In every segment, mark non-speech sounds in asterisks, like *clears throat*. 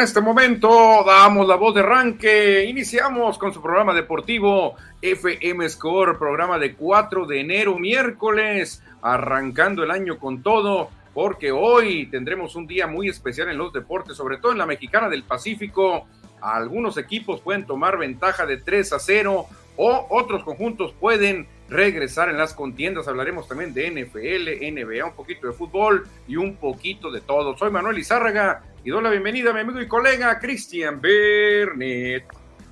en este momento damos la voz de arranque. Iniciamos con su programa deportivo FM Score, programa de 4 de enero, miércoles, arrancando el año con todo, porque hoy tendremos un día muy especial en los deportes, sobre todo en la mexicana del Pacífico. Algunos equipos pueden tomar ventaja de 3 a 0 o otros conjuntos pueden regresar en las contiendas. Hablaremos también de NFL, NBA, un poquito de fútbol y un poquito de todo. Soy Manuel Izárraga y doy la bienvenida a mi amigo y colega Cristian Bernet.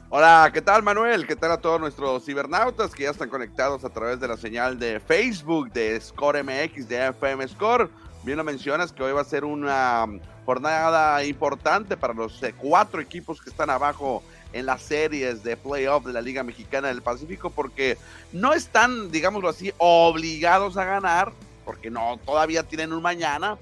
Hola, ¿qué tal Manuel? ¿Qué tal a todos nuestros cibernautas que ya están conectados a través de la señal de Facebook de Score MX, de FM Score? Bien lo mencionas que hoy va a ser una jornada importante para los eh, cuatro equipos que están abajo en las series de playoff de la Liga Mexicana del Pacífico porque no están, digámoslo así, obligados a ganar, porque no todavía tienen un mañana,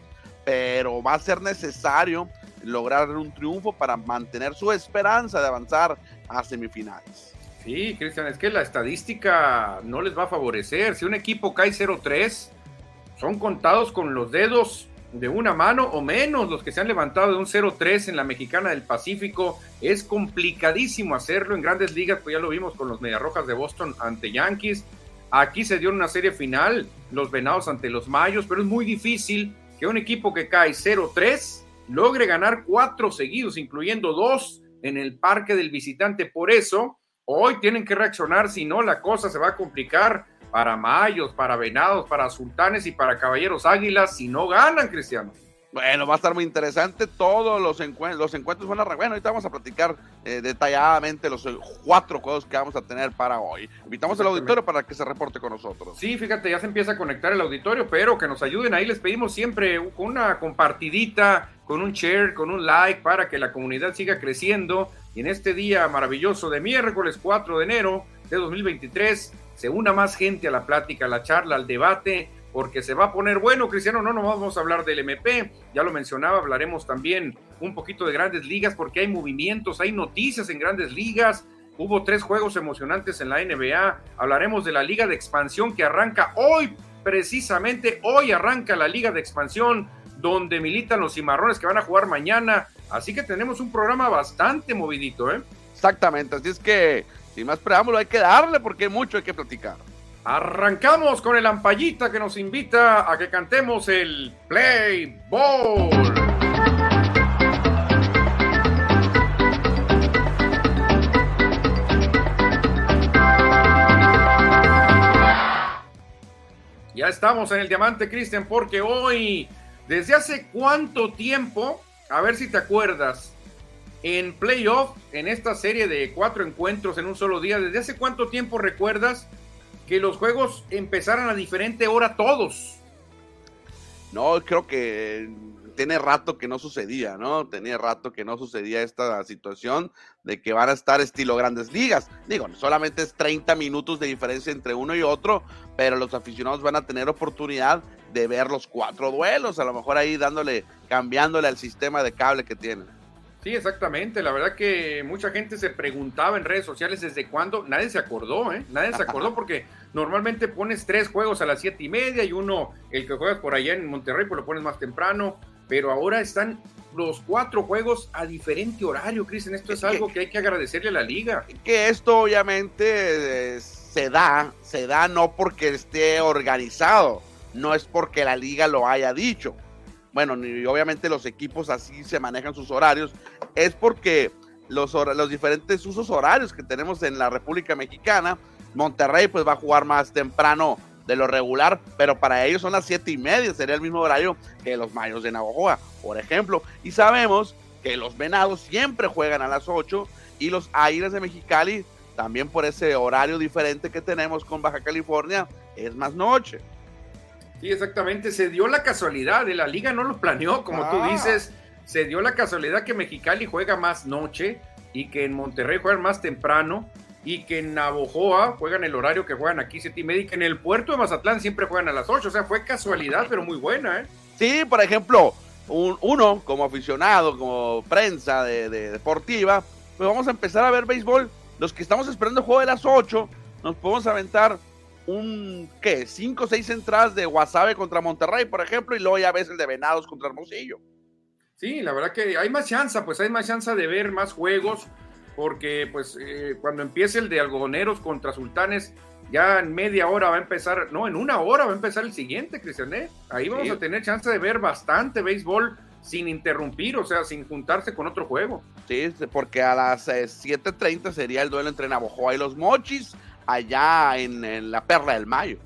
pero va a ser necesario lograr un triunfo para mantener su esperanza de avanzar a semifinales. Sí, Cristian, es que la estadística no les va a favorecer. Si un equipo cae 0-3, son contados con los dedos de una mano o menos los que se han levantado de un 0-3 en la Mexicana del Pacífico. Es complicadísimo hacerlo en grandes ligas, pues ya lo vimos con los Mediarrojas de Boston ante Yankees. Aquí se dio una serie final, los Venados ante los Mayos, pero es muy difícil que un equipo que cae 0-3 logre ganar cuatro seguidos, incluyendo dos en el parque del visitante. Por eso, hoy tienen que reaccionar, si no, la cosa se va a complicar para Mayos, para Venados, para Sultanes y para Caballeros Águilas si no ganan, Cristiano. Bueno, va a estar muy interesante. Todos los, encuentros, los encuentros van a. Bueno, ahorita vamos a platicar eh, detalladamente los eh, cuatro juegos que vamos a tener para hoy. Invitamos al auditorio para que se reporte con nosotros. Sí, fíjate, ya se empieza a conectar el auditorio, pero que nos ayuden ahí. Les pedimos siempre una compartidita, con un share, con un like, para que la comunidad siga creciendo. Y en este día maravilloso de miércoles 4 de enero de 2023 se una más gente a la plática, a la charla, al debate, porque se va a poner bueno, Cristiano, no, no vamos a hablar del MP, ya lo mencionaba, hablaremos también un poquito de grandes ligas, porque hay movimientos, hay noticias en grandes ligas, hubo tres juegos emocionantes en la NBA, hablaremos de la liga de expansión que arranca hoy, precisamente hoy arranca la liga de expansión, donde militan los cimarrones que van a jugar mañana, así que tenemos un programa bastante movidito, ¿eh? Exactamente, así es que sin más preámbulo, hay que darle porque mucho hay que platicar. Arrancamos con el ampallita que nos invita a que cantemos el Play Ball. Ya estamos en el diamante, Cristian, porque hoy ¿Desde hace cuánto tiempo, a ver si te acuerdas, en playoff, en esta serie de cuatro encuentros en un solo día, ¿desde hace cuánto tiempo recuerdas que los juegos empezaran a diferente hora todos? No, creo que tiene rato que no sucedía, ¿no? Tenía rato que no sucedía esta situación de que van a estar estilo grandes ligas. Digo, solamente es 30 minutos de diferencia entre uno y otro, pero los aficionados van a tener oportunidad de ver los cuatro duelos, a lo mejor ahí dándole, cambiándole al sistema de cable que tienen. Sí, exactamente. La verdad que mucha gente se preguntaba en redes sociales desde cuándo. Nadie se acordó, ¿eh? Nadie se acordó *laughs* porque normalmente pones tres juegos a las siete y media y uno, el que juegas por allá en Monterrey, pues lo pones más temprano pero ahora están los cuatro juegos a diferente horario, Cristian. Esto es, algo que, hay que agradecerle a la liga. Que esto obviamente eh, se da, se da no porque esté organizado, no es porque la liga lo haya dicho. Bueno, y obviamente los equipos así se manejan sus horarios, es porque los, los diferentes usos horarios que tenemos en la República Mexicana, Monterrey pues va a jugar más temprano de lo regular, pero para ellos son las siete y media, sería el mismo horario que los Mayos de Navajoa, por ejemplo. Y sabemos que los Venados siempre juegan a las 8 y los Aires de Mexicali, también por ese horario diferente que tenemos con Baja California, es más noche. Sí, exactamente, se dio la casualidad, de la liga no lo planeó, como tú ah. dices, se dio la casualidad que Mexicali juega más noche y que en Monterrey juegan más temprano y que en Navojoa juegan el horario que juegan aquí, siete y media, y que en el puerto de Mazatlán siempre juegan a las 8. O sea, fue casualidad, pero muy buena, ¿eh? Sí, por ejemplo, uno como aficionado, como prensa de, deportiva, pues vamos a empezar a ver béisbol. Los que estamos esperando el juego de las 8, nos podemos aventar un, ¿qué? Cinco o seis entradas de Guasave contra Monterrey, por ejemplo, y luego ya ves el de Venados contra Hermosillo. Sí, la verdad que hay más chance, pues hay más chance de ver más juegos porque pues eh, cuando empiece el de algodoneros contra sultanes, ya en media hora va a empezar, no, en una hora va a empezar el siguiente, Cristian, ¿eh? Ahí vamos a tener chance de ver bastante béisbol sin interrumpir, o sea, sin juntarse con otro juego. Sí, porque a las 7.30 eh, sería el duelo entre Navojoa y los Mochis, allá en, en la Perla del Mayo.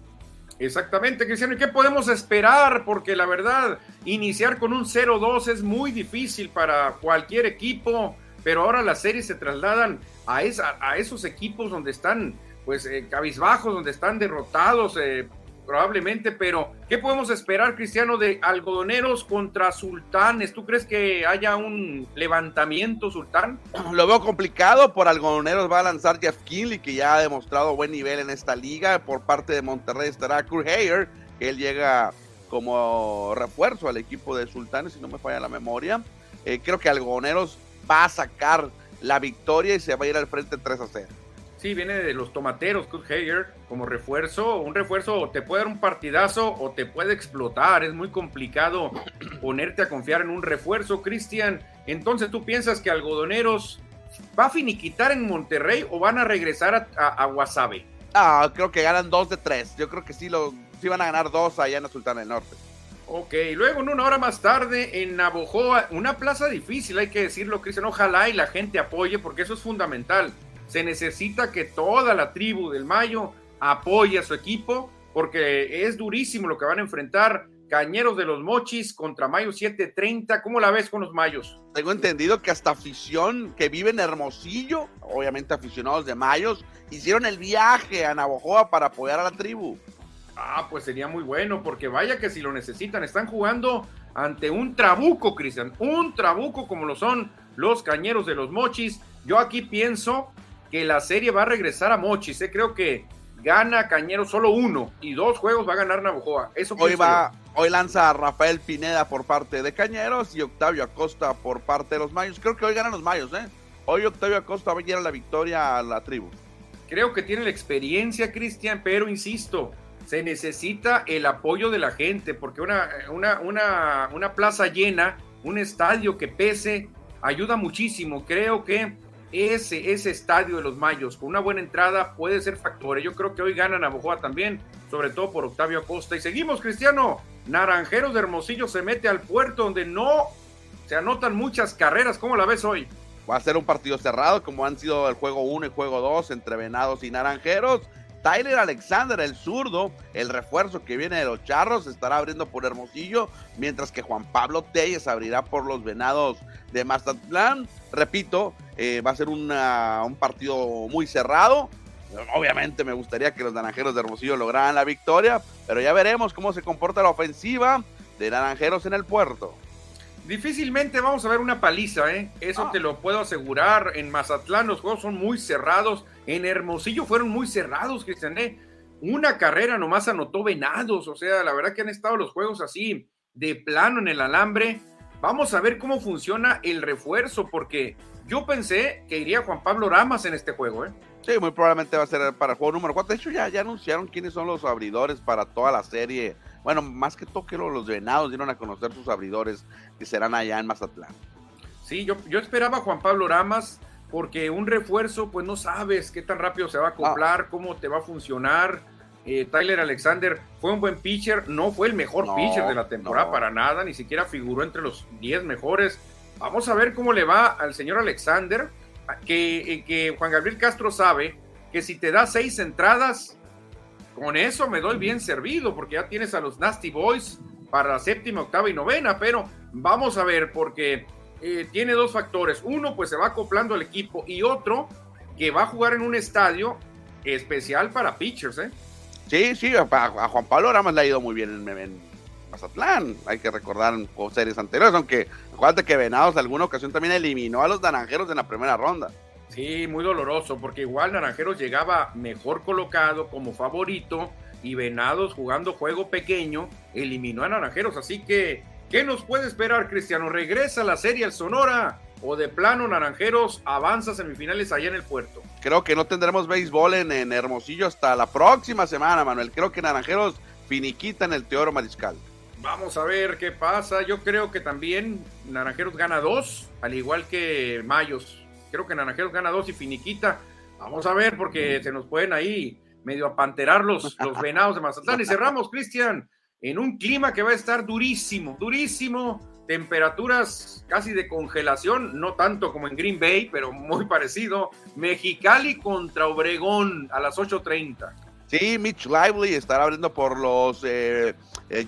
Exactamente, Cristiano. ¿Y qué podemos esperar? Porque la verdad, iniciar con un 0-2 es muy difícil para cualquier equipo pero ahora las series se trasladan a, esa, a esos equipos donde están pues eh, cabizbajos, donde están derrotados eh, probablemente, pero ¿qué podemos esperar, Cristiano, de algodoneros contra sultanes? ¿Tú crees que haya un levantamiento sultán? *clears throat* Lo veo complicado, por algodoneros va a lanzar Jeff Kinley, que ya ha demostrado buen nivel en esta liga, por parte de Monterrey estará Kurt que él llega como refuerzo al equipo de sultanes, si no me falla la memoria. Eh, creo que algodoneros va a sacar la victoria y se va a ir al frente 3 a 0. Sí, viene de los tomateros, Kurt Hager, como refuerzo. Un refuerzo te puede dar un partidazo o te puede explotar. Es muy complicado ponerte a confiar en un refuerzo, Cristian. Entonces, ¿tú piensas que Algodoneros va a finiquitar en Monterrey o van a regresar a, a, Guasave? Ah, creo que ganan dos de tres. Yo creo que sí, lo, sí van a ganar dos allá en la Sultana del Norte. Ok, luego en una hora más tarde en Navojoa, una plaza difícil, hay que decirlo, Cristian. Ojalá y la gente apoye, porque eso es fundamental. Se necesita que toda la tribu del Mayo apoye a su equipo, porque es durísimo lo que van a enfrentar. Cañeros de los Mochis contra Mayo 730. ¿Cómo la ves con los Mayos? Tengo entendido que hasta afición que vive en Hermosillo, obviamente aficionados de Mayos, hicieron el viaje a Navojoa para apoyar a la tribu. Ah, pues sería muy bueno, porque vaya que si lo necesitan, están jugando ante un trabuco, Cristian, un trabuco como lo son los cañeros de los mochis. Yo aquí pienso que la serie va a regresar a mochis, ¿eh? creo que gana Cañero solo uno y dos juegos va a ganar Navajoa. Eso hoy va, hoy lanza Rafael Pineda por parte de Cañeros y Octavio Acosta por parte de los Mayos. Creo que hoy ganan los Mayos, ¿eh? Hoy Octavio Acosta va a llegar la victoria a la tribu. Creo que tiene la experiencia, Cristian, pero insisto, se necesita el apoyo de la gente, porque una, una, una, plaza llena, un estadio que pese, ayuda muchísimo. Creo que ese, ese estadio de los Mayos, con una buena entrada, puede ser factor. Yo creo que hoy ganan a también, sobre todo por Octavio Acosta. Y seguimos, Cristiano. Naranjeros de Hermosillo se mete al puerto donde no se anotan muchas carreras. ¿Cómo la ves hoy? Va a ser un partido cerrado, como han sido el juego 1 y juego 2 entre Venados y Naranjeros Tyler Alexander, el zurdo, el refuerzo que viene de los Charros, estará abriendo por Hermosillo, mientras que Juan Pablo Telles abrirá por los Venados de Mazatlán. Repito, eh, va a ser un partido muy cerrado. Obviamente me gustaría que los naranjeros de Hermosillo lograran la victoria, pero ya veremos cómo se comporta la ofensiva de naranjeros en el puerto. Difícilmente vamos a ver una paliza, ¿eh? Eso ah. te lo puedo asegurar. En Mazatlán los juegos son muy cerrados. En Hermosillo fueron muy cerrados, Cristian. ¿eh? Una carrera nomás anotó Venados. O sea, la verdad que han estado los juegos así de plano en el alambre. Vamos a ver cómo funciona el refuerzo, porque yo pensé que iría Juan Pablo Ramas en este juego, ¿eh? Sí, muy probablemente va a ser para el juego número 4. De hecho, ya, ya anunciaron quiénes son los abridores para toda la serie. Bueno, más que todo que los venados dieron a conocer sus abridores que serán allá en Mazatlán. Sí, yo, yo esperaba a Juan Pablo Ramas porque un refuerzo, pues no sabes qué tan rápido se va a acoplar, cómo te va a funcionar. Eh, Tyler Alexander fue un buen pitcher, no fue el mejor pitcher de la temporada para nada, ni siquiera figuró entre los 10 mejores. Vamos a ver cómo le va al señor Alexander que, que Juan Gabriel Castro sabe que si te da seis entradas, con eso me doy bien servido, porque ya tienes a los Nasty Boys para la séptima, octava y novena, pero vamos a ver, porque eh, tiene dos factores. Uno, pues se va acoplando al equipo, y otro, que va a jugar en un estadio especial para pitchers, ¿eh? Sí, sí, a, Juan Pablo Ramas le ha ido muy bien en, en Mazatlán. Hay que recordar series anteriores, aunque acuérdate que Venados en alguna ocasión también eliminó a los naranjeros en la primera ronda. Sí, muy doloroso, porque igual Naranjeros llegaba mejor colocado como favorito y Venados jugando juego pequeño eliminó a Naranjeros. Así que, ¿qué nos puede esperar, Cristiano? ¿Regresa la serie al Sonora o de plano Naranjeros avanza semifinales allá en el puerto? Creo que no tendremos béisbol en, en Hermosillo hasta la próxima semana, Manuel. Creo que Naranjeros finiquita en el Teoro Mariscal. Vamos a ver qué pasa. Yo creo que también Naranjeros gana dos, al igual que Mayos. Creo que Naranjeros gana dos y finiquita. Vamos a ver, porque se nos pueden ahí medio apanterar los, los venados de Mazatlán. Y cerramos, Cristian, en un clima que va a estar durísimo, durísimo. Temperaturas casi de congelación, no tanto como en Green Bay, pero muy parecido. Mexicali contra Obregón a las 8:30. Sí, Mitch Lively estará abriendo por los eh, eh,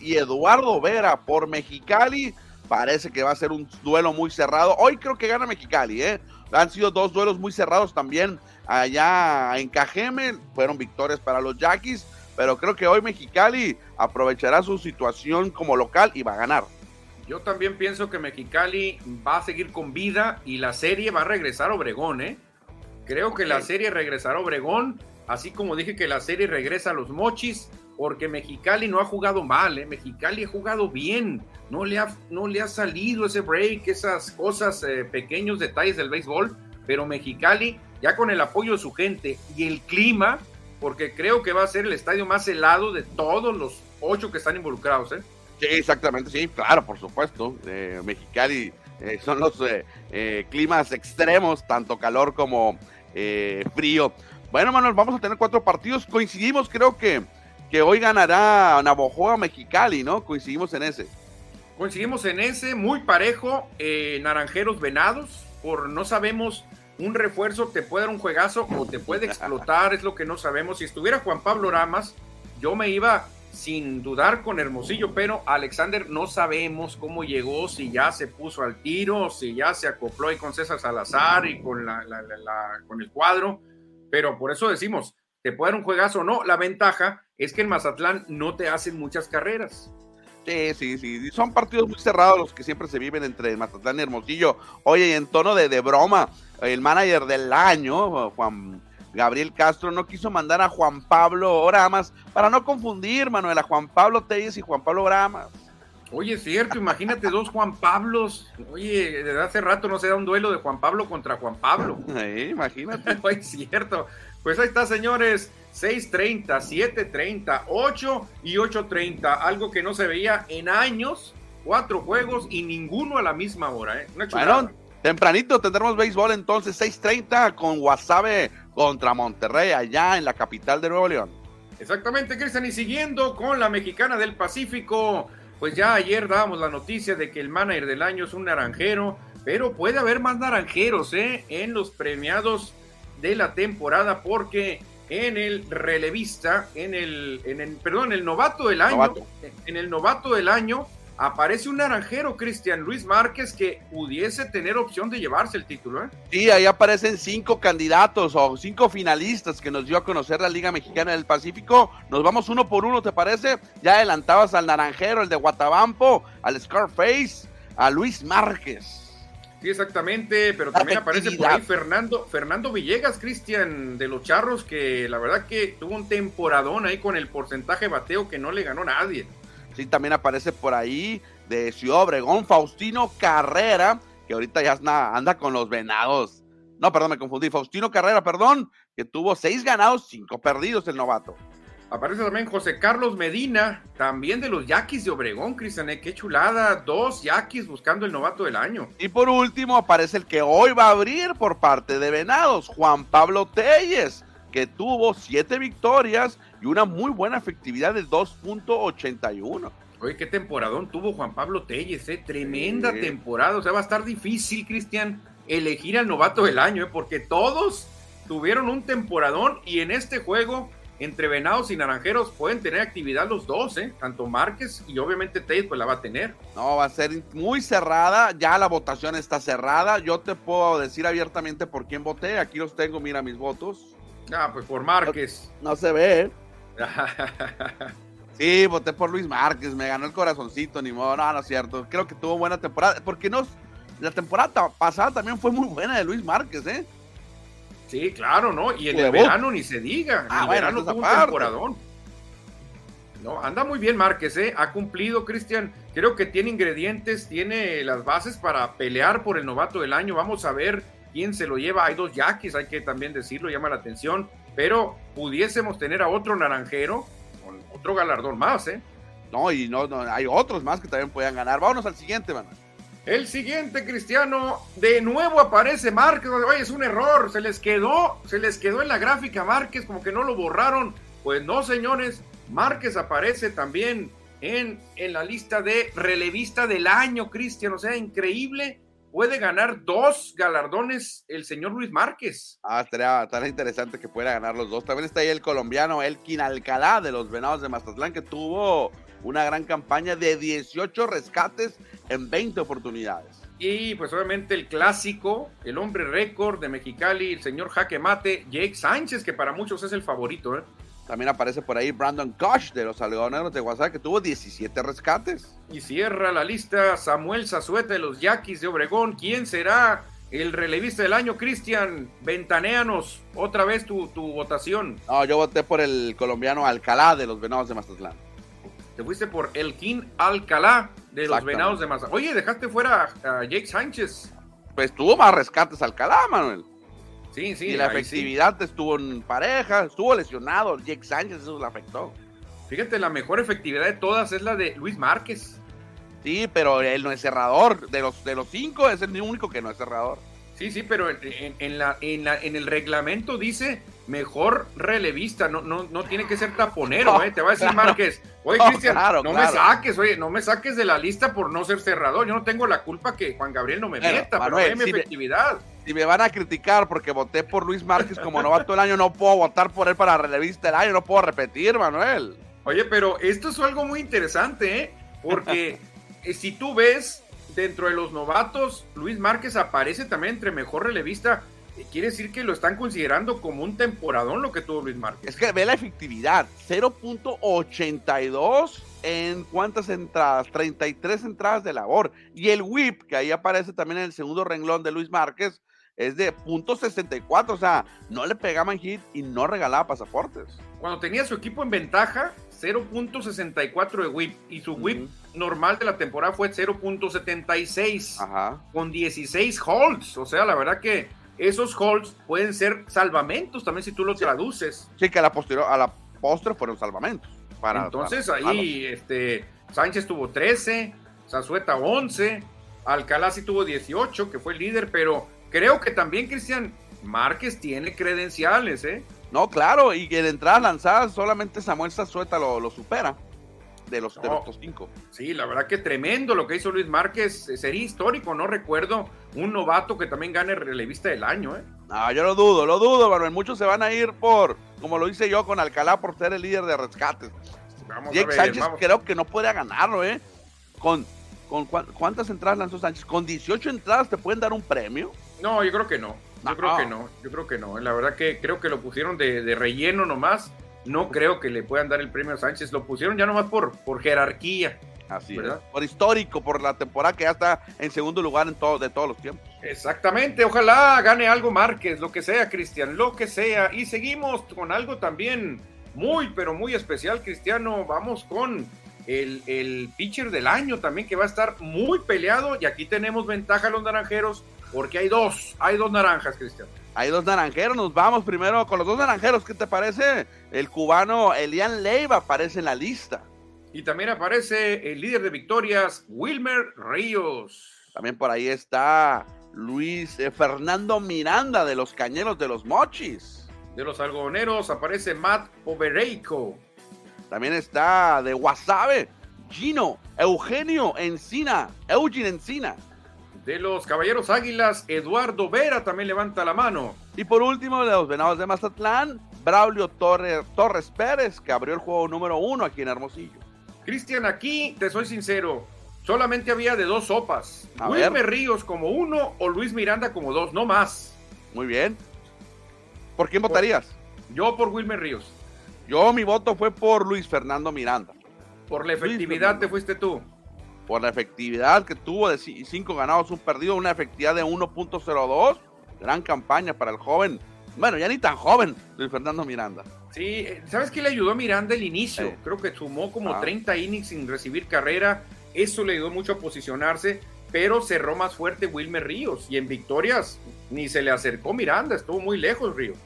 y Eduardo Vera por Mexicali. Parece que va a ser un duelo muy cerrado. Hoy creo que gana Mexicali, ¿eh? Han sido dos duelos muy cerrados también allá en Cajeme. Fueron victorias para los Yaquis, pero creo que hoy Mexicali aprovechará su situación como local y va a ganar. Yo también pienso que Mexicali va a seguir con vida y la serie va a regresar a Obregón, ¿eh? Creo que la serie regresará a Obregón, así como dije que la serie regresa a los Mochis porque Mexicali no ha jugado mal, ¿eh? Mexicali ha jugado bien, no le ha, no le ha salido ese break, esas cosas, eh, pequeños detalles del béisbol, pero Mexicali, ya con el apoyo de su gente y el clima, porque creo que va a ser el estadio más helado de todos los ocho que están involucrados, ¿eh? Sí, exactamente, sí, claro, por supuesto. Mexicali eh, son los climas extremos, tanto calor como frío. Bueno, Manuel, vamos a tener cuatro partidos. Coincidimos, creo que que hoy ganará Navojoa Mexicali, ¿no? Coincidimos en ese. Coincidimos en ese, muy parejo, eh, Naranjeros Venados, por no sabemos, un refuerzo te puede dar un juegazo o te puede *laughs* explotar, es lo que no sabemos. Si estuviera Juan Pablo Ramas, yo me iba sin dudar con Hermosillo, pero Alexander no sabemos cómo llegó, si ya se puso al tiro, si ya se acopló ahí con César Salazar y con, la, con el cuadro, pero por eso decimos, te puede dar un juegazo o no. La ventaja es que en Mazatlán no te hacen muchas carreras. Sí, sí, sí. Son partidos muy cerrados los que siempre se viven entre Mazatlán y Hermosillo. Oye, en tono de, de broma, el manager del año, Juan Gabriel Castro, no quiso mandar a Juan Pablo Oramas para no confundir, Manuel, a Juan Pablo Telles y Juan Pablo Oramas. Oye, es cierto, imagínate dos Juan Pablos. Oye, desde hace rato no se da un duelo de Juan Pablo contra Juan Pablo. *laughs* Sí, imagínate. *laughs* es cierto. Pues ahí está, señores. 6.30, 7.30, 8 y 8.30. Algo que no se veía en años. Cuatro juegos y ninguno a la misma hora. ¿eh? bueno, tempranito tendremos béisbol entonces 6.30 con Guasave contra Monterrey allá en la capital de Nuevo León. Exactamente, Cristian. Y siguiendo con la mexicana del Pacífico, pues ya ayer dábamos la noticia de que el manager del año es un naranjero, pero puede haber más naranjeros ¿eh? en los premiados de la temporada porque en el relevista, en el, en el perdón, el novato del año, en el novato del año, aparece un naranjero, Cristian Luis Márquez, que pudiese tener opción de llevarse el título. ¿eh? Sí, ahí aparecen cinco candidatos o cinco finalistas que nos dio a conocer la Liga Mexicana del Pacífico. Nos vamos uno por uno, ¿te parece? Ya adelantabas al naranjero, el de Guatabampo, al Scarface, a Luis Márquez. Sí, exactamente, pero también aparece por ahí Fernando, Fernando Villegas, Cristian, de los Charros, que la verdad que tuvo un temporadón ahí con el porcentaje bateo que no le ganó nadie. Sí, también aparece por ahí de Ciudad Obregón, Faustino Carrera, que ahorita ya anda con los venados. No, perdón, me confundí. Faustino Carrera, perdón, que tuvo seis ganados, cinco perdidos el novato. Aparece también José Carlos Medina, también de los Yaquis de Obregón, Cristian, qué chulada, dos Yaquis buscando el novato del año. Y por último aparece el que hoy va a abrir por parte de Venados, Juan Pablo Telles, que tuvo siete victorias y una muy buena efectividad de 2.81. Oye, qué temporadón tuvo Juan Pablo Telles, ¿eh? tremenda temporada. O sea, va a estar difícil, Cristian, elegir al novato del año, ¿eh? porque todos tuvieron un temporadón y en este juego, entre Venados y Naranjeros, pueden tener actividad los dos, ¿eh? tanto Márquez y obviamente Telles, pues la va a tener. No, va a ser muy cerrada, ya la votación está cerrada. Yo te puedo decir abiertamente por quién voté. Aquí los tengo, mira mis votos. Ah, pues por Márquez. No, no se ve. *laughs* sí, voté por Luis Márquez, me ganó el corazoncito, ni modo, no, no es cierto. Creo que tuvo buena temporada, porque no, la temporada pasada también fue muy buena de Luis Márquez, ¿eh? Sí, claro, ¿no? Y en el verano ni se diga. En el verano tuvo un temporadón. No, anda muy bien Márquez, ¿eh? Ha cumplido, Cristian. Creo que tiene ingredientes, tiene las bases para pelear por el novato del año. Vamos a ver quién se lo lleva. Hay dos yaquis, hay que también decirlo, llama la atención pero pudiésemos tener a otro naranjero con otro galardón más, ¿eh? No, y no, no hay otros más que también puedan ganar. Vámonos al siguiente, man. El siguiente, Cristiano, de nuevo aparece Márquez. Oye, es un error, se les quedó, se les quedó en la gráfica Márquez, como que no lo borraron. Pues no, señores, Márquez aparece también en, en la lista de relevista del año, Cristian. O sea, increíble puede ganar dos galardones el señor Luis Márquez. Ah, estaría, interesante que pueda ganar los dos. También está ahí el colombiano Elkin Alcalá de los Venados de Mazatlán, que tuvo una gran campaña de 18 rescates en 20 oportunidades. Y pues obviamente el clásico, el hombre récord de Mexicali, el señor Jaque Mate, Jake Sánchez, que para muchos es el favorito. ¿eh? También aparece por ahí Brandon Koch de los Algodoneros de Guasave, que tuvo 17 rescates. Y cierra la lista Samuel Zazueta de los Yaquis de Obregón. ¿Quién será el relevista del año, Cristian? Ventaneanos, otra vez tu, votación. No, yo voté por el colombiano Alcalá de los Venados de Mazatlán. Te fuiste por Elkin Alcalá de los Venados de Mazatlán. Oye, dejaste fuera a Jake Sánchez. Pues tuvo más rescates Alcalá, Manuel. Sí, sí. Y la efectividad estuvo en pareja, estuvo lesionado. Jake Sánchez, eso le afectó. Fíjate, la mejor efectividad de todas es la de Luis Márquez. Sí, pero él no es cerrador. De los, de los cinco es el único que no es cerrador. Sí, sí, pero en, la, en, la, en el reglamento dice mejor relevista, no, no, no tiene que ser taponero, *laughs* ¿eh? Te va a decir Márquez, oye Cristian, no me saques, oye, no me saques de la lista por no ser cerrador, yo no tengo la culpa que Juan Gabriel no me meta, pero pero mi efectividad si me van a criticar porque voté por Luis Márquez como novato del año, no puedo votar por él para relevista del año, no puedo repetir, Manuel. Oye, pero esto es algo muy interesante, ¿eh? Porque *laughs* eh, si tú ves dentro de los novatos, Luis Márquez aparece también entre mejor relevista. Eh, quiere decir que lo están considerando como un temporadón lo que tuvo Luis Márquez. Es que ve la efectividad, 0.82 en cuántas entradas, 33 entradas de labor. Y el whip, que ahí aparece también en el segundo renglón de Luis Márquez, es de .64, o sea, no le pegaban hit y no regalaba pasaportes. Cuando tenía su equipo en ventaja, 0.64 de whip y su whip normal de la temporada fue 0.76 con 16 holds, o sea, la verdad que esos holds pueden ser salvamentos también si tú lo traduces. Sí, que a la posterior, a la postre fueron salvamentos. Para, Entonces ahí este Sánchez tuvo 13, Zazueta 11, Alcalá sí tuvo 18, que fue el líder, pero creo que también Cristian Márquez tiene credenciales, ¿eh? No, claro, y que de entrada lanzada solamente Samuel Zazueta lo, lo supera de los, cinco. Sí, la verdad que tremendo lo que hizo Luis Márquez. Eh, sería histórico, no recuerdo un novato que también gane relevista del año, ¿eh? No, yo lo dudo, lo dudo, Manuel. Muchos se van a ir por, como lo hice yo con Alcalá por ser el líder de rescates. Jake Sánchez creo que no puede ganarlo, ¿eh? Con, con ¿Cuántas entradas lanzó Sánchez? ¿Con 18 entradas te pueden dar un premio? No, yo creo que no. Yo creo que no. Yo creo que no. La verdad que creo que lo pusieron de, de relleno nomás. No creo que le puedan dar el premio a Sánchez. Lo pusieron ya nomás por, por jerarquía. Así ¿verdad? Por histórico, por la temporada que ya está en segundo lugar en todo, de todos los tiempos. Exactamente, ojalá gane algo Márquez, lo que sea, Cristian, lo que sea. Y seguimos con algo también muy, pero muy especial, Cristiano. Vamos con el, el pitcher del año también, que va a estar muy peleado. Y aquí tenemos ventaja a los naranjeros, porque hay dos, hay dos naranjas, Cristiano. Hay dos naranjeros, nos vamos primero con los dos naranjeros, ¿qué te parece? El cubano Elian Leiva aparece en la lista. Y también aparece el líder de victorias, Wilmer Ríos. También por ahí está Luis eh, Fernando Miranda de los Cañeros de los Mochis. De los algodoneros aparece Matt Obereico. También está de Wasabe, Gino, Eugenio Encina, Eugene Encina. De los Caballeros Águilas, Eduardo Vera también levanta la mano. Y por último, de los Venados de Mazatlán, Braulio Torres Pérez, que abrió el juego número uno aquí en Hermosillo. Cristian, aquí te soy sincero, solamente había de dos sopas. Luis Ríos como uno o Luis Miranda como dos, no más. Muy bien. ¿Por quién votarías? Yo por Wilmer Ríos. Yo mi voto fue por Luis Fernando Miranda. Por la efectividad te fuiste tú. Por la efectividad que tuvo de cinco ganados, un perdido, una efectividad de 1.02. Gran campaña para el joven. Bueno, ya ni tan joven, Luis Fernando Miranda. Sí, eh, ¿sabes qué le ayudó a Miranda el inicio? Creo que sumó como 30 ah. innings sin recibir carrera. Eso le ayudó mucho a posicionarse, pero cerró más fuerte Wilmer Ríos. Y en victorias ni se le acercó Miranda, estuvo muy lejos Ríos.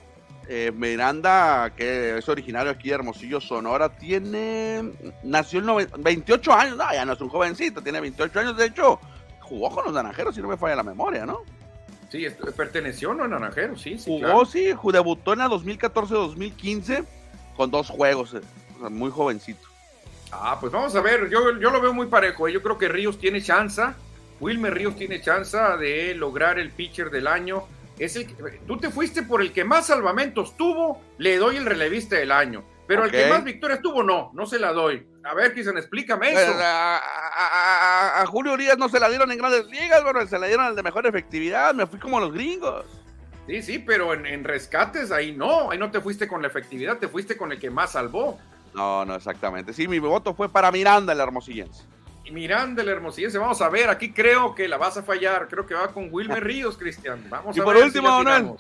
Eh, Miranda, que es originario aquí de Hermosillo, Sonora, tiene. Nació en 28 años, no, ya no es un jovencito, tiene 28 años. De hecho, jugó con los naranjeros, si no me falla la memoria, ¿no? Sí, perteneció ¿no? a naranjeros, sí. sí jugó, sí, debutó en la 2014-2015 con dos juegos, eh, muy jovencito. Ah, pues vamos a ver, yo, yo lo veo muy parejo. Eh, yo creo que Ríos tiene chance, Wilmer Ríos tiene chance de lograr el pitcher del año es el tú te fuiste por el que más salvamentos tuvo, le doy el relevista del año. Pero el que más victorias tuvo, no, no se la doy. A ver, Cristian, explícame eso. A, Julio Urias no se la dieron en grandes ligas, bueno, se la dieron al de mejor efectividad. Me fui como los gringos. Sí, sí, pero en, en, rescates ahí no, ahí no te fuiste con la efectividad, te fuiste con el que más salvó. No, no, exactamente. Sí, mi voto fue para Miranda, el hermosillense. Miranda el Hermosillense. Vamos a ver, aquí creo que la vas a fallar. Creo que va con Wilmer Ríos, Cristian. Vamos y a por último,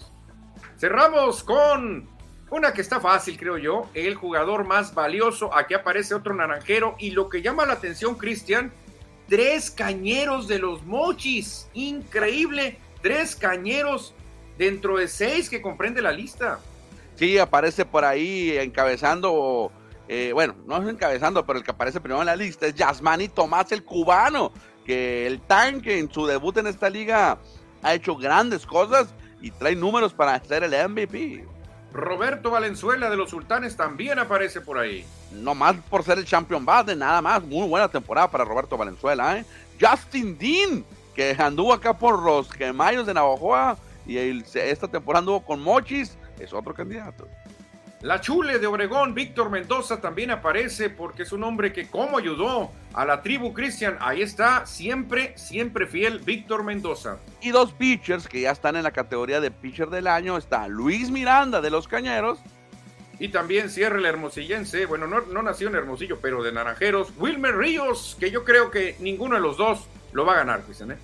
Cerramos con una que está fácil, creo yo. El jugador más valioso. Aquí aparece otro naranjero. Y lo que llama la atención, Cristian, tres cañeros de los mochis. Increíble. Tres cañeros dentro de seis que comprende la lista. Sí, aparece por ahí encabezando eh, bueno, no es encabezando, pero el que aparece primero en la lista es Yasmani Tomás, el cubano, que el tanque en su debut en esta liga ha hecho grandes cosas y trae números para ser el MVP. Roberto Valenzuela de los Sultanes también aparece por ahí. No más por ser el champion base, nada más. Muy buena temporada para Roberto Valenzuela. ¿eh? Justin Dean, que anduvo acá por los Gemayos de Navajoa y esta temporada anduvo con Mochis, es otro candidato. La Chule de Obregón, Víctor Mendoza también aparece porque es un hombre que como ayudó a la tribu Cristian, ahí está, siempre, siempre fiel Víctor Mendoza. Y dos pitchers que ya están en la categoría de pitcher del año, está Luis Miranda de los Cañeros. Y también cierra el hermosillense, bueno, no, nació en Hermosillo, pero de Naranjeros, Wilmer Ríos, que yo creo que ninguno de los dos lo va a ganar, Cristian. ¿eh?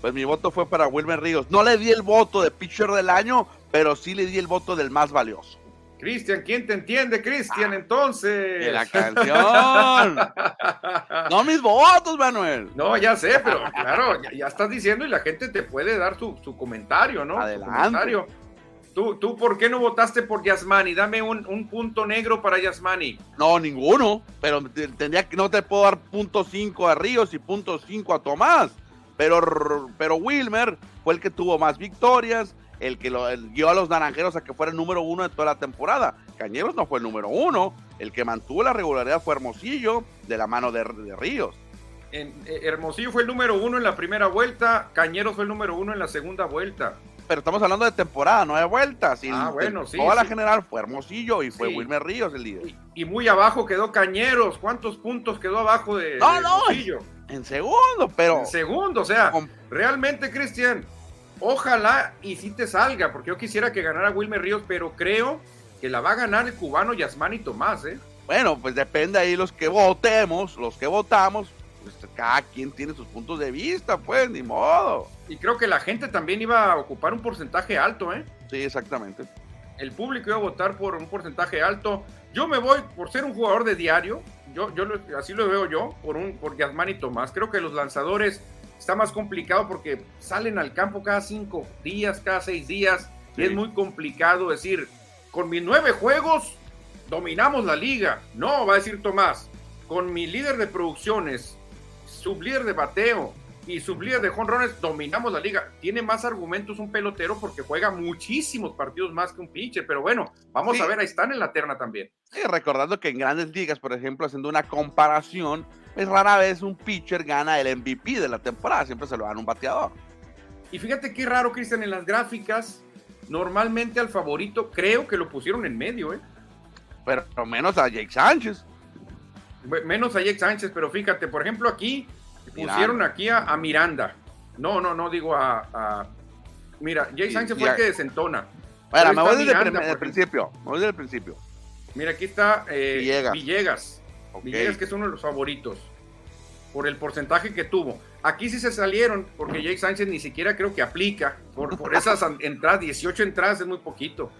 Pues mi voto fue para Wilmer Ríos. No le di el voto de pitcher del año, pero sí le di el voto del más valioso. Cristian, ¿quién te entiende, Cristian, ah, entonces? la canción. *laughs* no mis votos, Manuel. No, ya sé, pero claro, ya, estás diciendo y la gente te puede dar su, comentario, ¿no? Adelante. ¿Tú, ¿Tú por qué no votaste por Yasmani? Dame un, punto negro para Yasmani. No, ninguno. Pero tendría que no te puedo dar punto 5 a Ríos y punto 5 a Tomás. Pero, pero Wilmer fue el que tuvo más victorias, el que lo guió a los naranjeros a que fuera el número uno de toda la temporada. Cañeros no fue el número uno, el que mantuvo la regularidad fue Hermosillo, de la mano de, Ríos. En, eh, Hermosillo fue el número uno en la primera vuelta, Cañeros fue el número uno en la segunda vuelta. pero estamos hablando de temporada, no de vueltas. Y ah, bueno, sí. Toda la general fue Hermosillo y fue Wilmer Ríos el líder. Y, y, muy abajo quedó Cañeros. ¿Cuántos puntos quedó abajo de, no, de no, Hermosillo? En segundo, pero. En segundo, o sea, con... realmente, Cristian, ojalá y si te salga, porque yo quisiera que ganara Wilmer Ríos, pero creo que la va a ganar el cubano Yasmani Tomás, ¿eh? Bueno, pues depende ahí los que votemos, los que votamos, pues cada quien tiene sus puntos de vista, pues, ni modo. Y creo que la gente también iba a ocupar un porcentaje alto, ¿eh? Sí, exactamente. El público iba a votar por un porcentaje alto. Yo me voy por ser un jugador de diario, yo, así lo veo yo, por un por Yasmani Tomás. Creo que los lanzadores está más complicado porque salen al campo cada cinco días, cada seis días, sí. y es muy complicado decir, con mis nueve juegos dominamos la liga. No, va a decir Tomás, con mi líder de producciones, sublíder de bateo y sublíder de jonrones, dominamos la liga. Tiene más argumentos un pelotero porque juega muchísimos partidos más que un pitcher, pero bueno, vamos sí. a ver, ahí están en la terna también. Sí, recordando que en grandes ligas, por ejemplo, haciendo una comparación, pues rara vez un pitcher gana el MVP de la temporada, siempre se lo dan un bateador. Y fíjate qué raro, Cristian, en las gráficas, normalmente al favorito creo que lo pusieron en medio, ¿eh? Pero menos a Jake Sánchez. Menos a Jake Sánchez, pero fíjate, por ejemplo, aquí. Pusieron aquí a, a, Miranda. No, no, no digo a. a... Mira, Sánchez sí, fue el que desentona. Bueno, me voy desde Miranda, el principio. Me voy desde el principio. Mira, aquí está eh, Villegas. Villegas. Okay. Villegas, que es uno de los favoritos. Por el porcentaje que tuvo. Aquí sí se salieron, porque Jake Sánchez ni siquiera creo que aplica. Por, por *laughs* esas entradas, 18 entradas es muy poquito.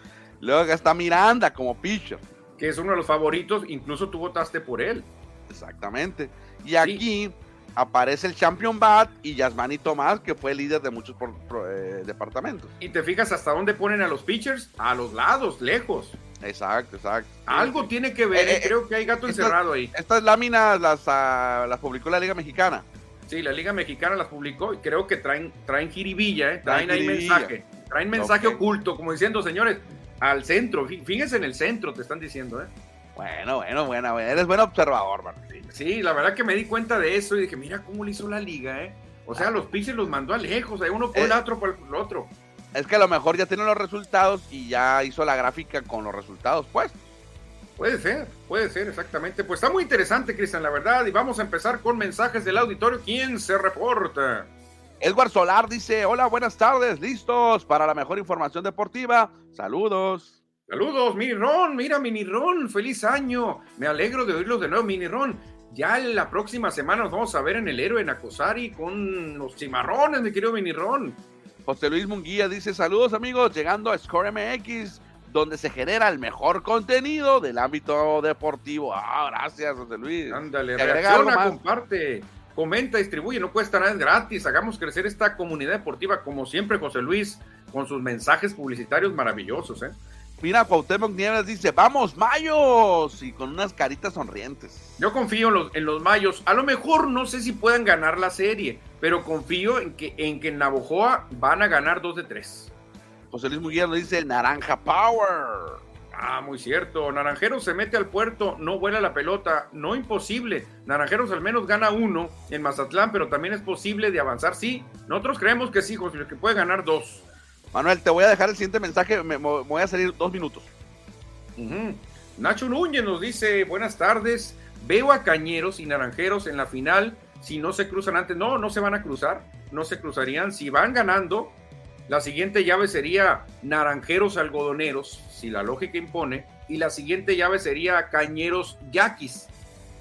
Luego está Miranda como pitcher que es uno de los favoritos, incluso tú votaste por él. Exactamente. Y aquí sí. Aparece el Champion Bat y Yasmani Tomás, que fue líder de muchos por, por, eh, departamentos. Y te fijas hasta dónde ponen a los pitchers, a los lados, lejos. Exacto, exacto. Algo sí. tiene que ver, eh, eh, creo que hay gato estas, encerrado ahí. Estas láminas las, uh, las publicó la Liga Mexicana. Sí, la Liga Mexicana las publicó y creo que traen, traen jiribilla, ¿eh? traen, traen ahí mensaje. Traen mensaje okay. oculto, como diciendo, señores, al centro, fíjense en el centro, te están diciendo, ¿eh? Bueno, bueno, bueno, eres buen observador, Martín. Sí, la verdad que me di cuenta de eso y dije, mira cómo le hizo la liga, ¿eh? O sea, ah. los pitchers los mandó a lejos, hay uno por el otro por el otro. Es que a lo mejor ya tiene los resultados y ya hizo la gráfica con los resultados, pues. Puede ser, puede ser, exactamente. Pues está muy interesante, Cristian, la verdad. Y vamos a empezar con mensajes del auditorio. ¿Quién se reporta? Edward Solar dice, hola, buenas tardes, listos para la mejor información deportiva. Saludos. Saludos, Mini Ron, mira Mini Ron, feliz año. Me alegro de oírlos de nuevo, Mini Ron. Ya la próxima semana nos vamos a ver en el héroe en Acosari con los cimarrones, mi querido Mini Ron. José Luis Munguía dice, saludos amigos, llegando a Score MX, donde se genera el mejor contenido del ámbito deportivo. Ah, gracias, José Luis. Ándale, reacciona, comparte comenta, distribuye, no cuesta nada, es gratis. Hagamos crecer esta comunidad deportiva, como siempre, José Luis, con sus mensajes publicitarios maravillosos. ¿eh? Mira, Cuauhtémoc Nieves dice, vamos, Mayos, y con unas caritas sonrientes. Yo confío en los, en los Mayos. A lo mejor no sé si puedan ganar la serie, pero confío en que en, que en Navojoa van a ganar dos de tres. José Luis Muguía nos dice, Naranja Power. Ah, muy cierto. Naranjeros se mete al puerto, no vuela la pelota, no imposible. Naranjeros al menos gana uno en Mazatlán, pero también es posible de avanzar. Sí, nosotros creemos que sí, José, que puede ganar dos. Manuel, te voy a dejar el siguiente mensaje, me, voy a salir dos minutos. Nacho Núñez nos dice, buenas tardes, veo a Cañeros y Naranjeros en la final, si no se cruzan antes, no, no se van a cruzar, no se cruzarían, si van ganando, la siguiente llave sería Naranjeros Algodoneros, si la lógica impone, y la siguiente llave sería Cañeros Yaquis.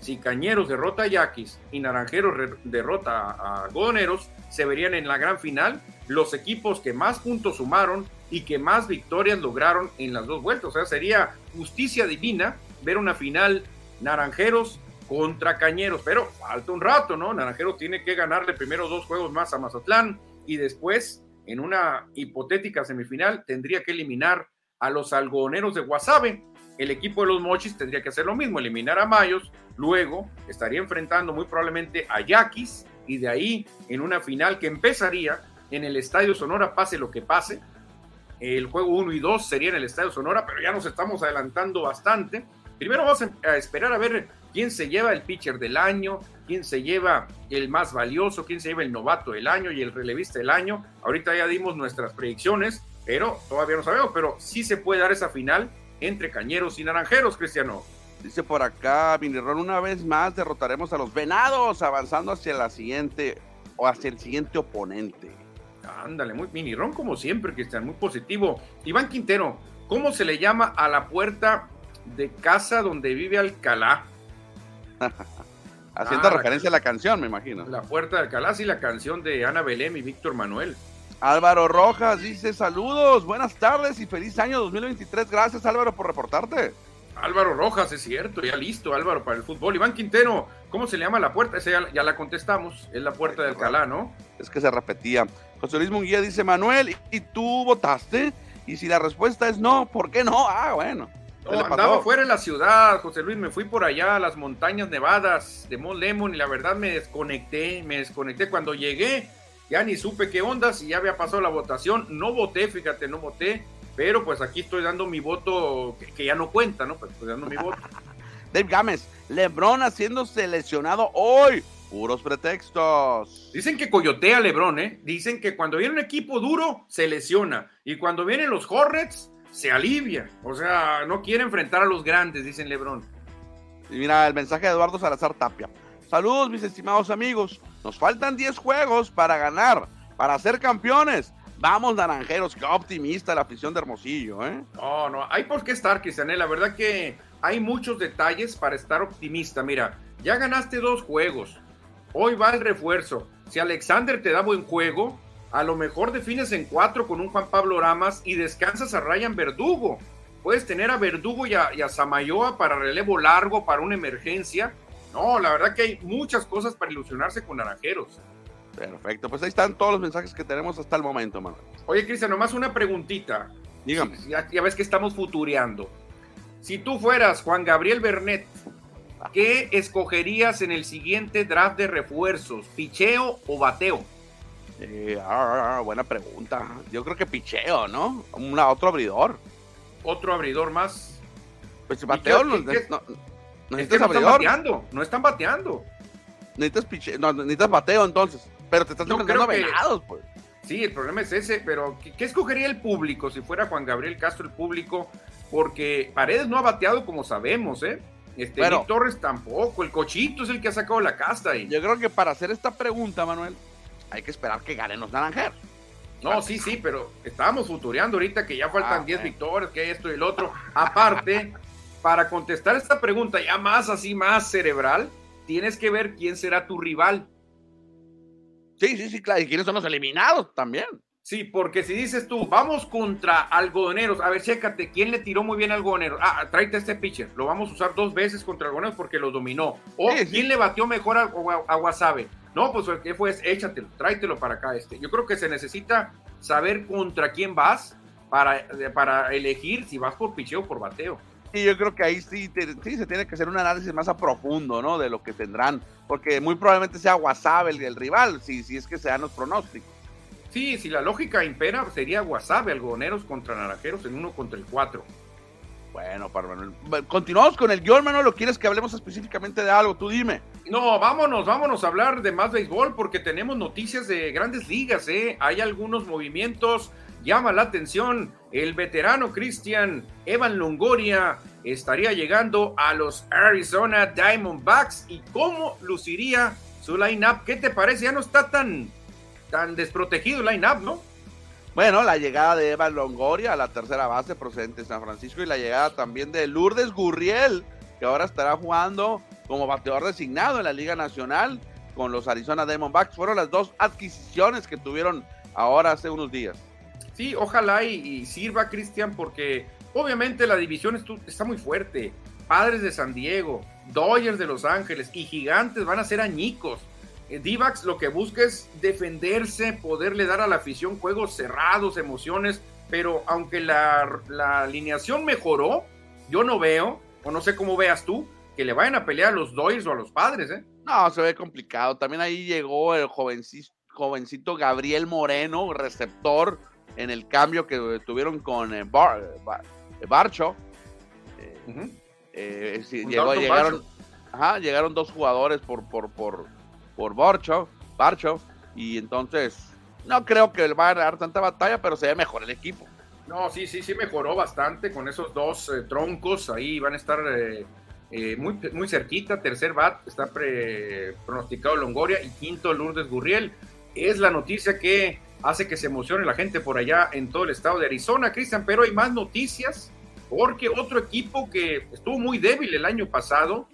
Si Cañeros derrota a Yaquis y Naranjeros derrota a Algodoneros, se verían en la gran final los equipos que más puntos sumaron y que más victorias lograron en las dos vueltas. O sea, sería justicia divina ver una final Naranjeros contra Cañeros, pero falta un rato, ¿no? Naranjeros tiene que ganarle primero dos juegos más a Mazatlán y después en una hipotética semifinal tendría que eliminar a los algodoneros de Guasave. El equipo de los Mochis tendría que hacer lo mismo, eliminar a Mayos, luego estaría enfrentando muy probablemente a Yaquis y de ahí en una final que empezaría en el Estadio Sonora, pase lo que pase. El juego 1 y 2 sería en el Estadio Sonora, pero ya nos estamos adelantando bastante. Primero vamos a esperar a ver quién se lleva el pitcher del año, quién se lleva el más valioso, quién se lleva el novato del año y el relevista del año. Ahorita ya dimos nuestras predicciones, pero todavía no sabemos, pero sí se puede dar esa final entre cañeros y naranjeros, Cristiano. Dice por acá, Vinirón, una vez más derrotaremos a los venados, avanzando hacia la siguiente o hacia el siguiente oponente. Ándale, muy Minirón como siempre, Cristian, muy positivo. Iván Quintero, ¿cómo se le llama a la puerta de casa donde vive Alcalá? *laughs* Haciendo ah, referencia a la canción, me imagino. La puerta de Alcalá, sí, la canción de Ana Belém y Víctor Manuel. Álvaro Rojas dice saludos, buenas tardes y feliz año 2023. Gracias Álvaro por reportarte. Álvaro Rojas, es cierto, ya listo Álvaro para el fútbol. Iván Quintero, ¿cómo se le llama la puerta? Esa ya, la contestamos, es la puerta de Alcalá, ¿no? Es que se repetía. José Luis Munguía dice, Manuel, ¿y tú votaste? Y si la respuesta es no, ¿por qué no? Ah, bueno. andaba fuera en la ciudad, José Luis, me fui por allá a las montañas nevadas de Mont Lemon y la verdad me desconecté, me desconecté. Cuando llegué, ya ni supe qué ondas y ya había pasado la votación. No voté, fíjate, no voté, pero pues aquí estoy dando mi voto que, ya no cuenta, ¿no? Pues estoy dando mi voto. *laughs* Dave Gámez, Lebron haciendo seleccionado hoy. Puros pretextos. Dicen que coyotea Lebron, ¿eh? Dicen que cuando viene un equipo duro, se lesiona. Y cuando vienen los Hornets, se alivia. O sea, no quiere enfrentar a los grandes, dicen Lebron. Y mira el mensaje de Eduardo Salazar Tapia. Saludos, mis estimados amigos. Nos faltan 10 juegos para ganar, para ser campeones. Vamos, naranjeros, qué optimista la afición de Hermosillo, ¿eh? No, no, hay por qué estar, Cristian. La verdad que hay muchos detalles para estar optimista. Mira, ya ganaste dos juegos. Hoy va el refuerzo. Si Alexander te da buen juego, a lo mejor defines en cuatro con un Juan Pablo Ramas y descansas a Ryan Verdugo. Puedes tener a Verdugo y a, y a Samayoa para relevo largo, para una emergencia no, la verdad que hay muchas cosas para ilusionarse con Naranjeros. Perfecto, pues ahí están todos los mensajes que tenemos hasta el momento, Manuel. Oye, Cristian, nomás una preguntita. Dígame. Ya, ves que estamos futureando. Si tú fueras Juan Gabriel Bernet, ¿qué escogerías en el siguiente draft de refuerzos? ¿Picheo o bateo? Eh, ah, buena pregunta. Yo creo que picheo, ¿no? otro abridor. ¿Otro abridor más? Pues bateo no, no están bateando, no están bateando. Necesitas, no, necesitas bateo entonces, pero te estás enfrentando a pues. Sí, el problema es ese, pero ¿qué, escogería el público si fuera Juan Gabriel Castro el público? Porque Paredes no ha bateado como sabemos, ¿eh? Este, Torres tampoco, el cochito es el que ha sacado la casta ahí. Yo creo que para hacer esta pregunta, Manuel, hay que esperar que ganen los naranjeros. No, sí, sí, pero estábamos futureando ahorita que ya faltan 10 ah, victorias, que esto y el otro. Aparte, para contestar esta pregunta ya más así, más cerebral, tienes que ver quién será tu rival. Sí, sí, sí, claro. Y quiénes son los eliminados también. Sí, porque si dices tú, vamos contra algodoneros, a ver, chécate, ¿quién le tiró muy bien a algodoneros? Ah, tráete este pitcher, lo vamos a usar dos veces contra algodoneros porque lo dominó. O, ¿quién le batió mejor a, a, Wasabe? No, pues, ¿qué fue? Échatelo, tráetelo para acá este. Yo creo que se necesita saber contra quién vas para, para elegir si vas por picheo o por bateo. Y yo creo que ahí sí, sí se tiene que hacer un análisis más a profundo, ¿no? De lo que tendrán, porque muy probablemente sea WhatsApp el, el rival, si, si es que se dan los pronósticos. Sí, si la lógica impera, sería WhatsApp, algodoneros contra naranjeros en uno contra el cuatro. Bueno, para Manuel. Continuamos con el guion, Manuel. ¿O quieres que hablemos específicamente de algo? Tú dime. No, vámonos, vámonos a hablar de más béisbol porque tenemos noticias de grandes ligas, ¿eh? Hay algunos movimientos llama la atención el veterano Cristian Evan Longoria estaría llegando a los Arizona Diamondbacks y cómo luciría su line-up. ¿Qué te parece? Ya no está tan, tan desprotegido el line-up, ¿no? Bueno, la llegada de Evan Longoria a la tercera base procedente de San Francisco y la llegada también de Lourdes Gurriel, que ahora estará jugando como bateador designado en la Liga Nacional con los Arizona Diamondbacks. Fueron las dos adquisiciones que tuvieron ahora hace unos días. Sí, ojalá y, sirva, Cristian, porque obviamente la división está muy fuerte. Padres de San Diego, Dodgers de Los Ángeles y Gigantes van a ser añicos. Eh, Divax lo que busca es defenderse, poderle dar a la afición juegos cerrados, emociones, pero aunque la, alineación mejoró, yo no veo, o no sé cómo veas tú, que le vayan a pelear a los Dodgers o a los padres, ¿eh? No, se ve complicado. También ahí llegó el jovencito Gabriel Moreno, receptor, en el cambio que tuvieron con eh, Bar, Barcho. Eh, llegó, llegaron, Ajá, llegaron dos jugadores por, por, por, por Borcho, Barcho, y entonces no creo que va a dar tanta batalla, pero se ve mejor el equipo. No, sí, sí, sí mejoró bastante con esos dos eh, troncos. Ahí van a estar eh, eh, muy, muy cerquita. Tercer bat está pronosticado Longoria y quinto Lourdes Gurriel. Es la noticia que hace que se emocione la gente por allá en todo el estado de Arizona, Cristian. Pero hay más noticias porque otro equipo que estuvo muy débil el año pasado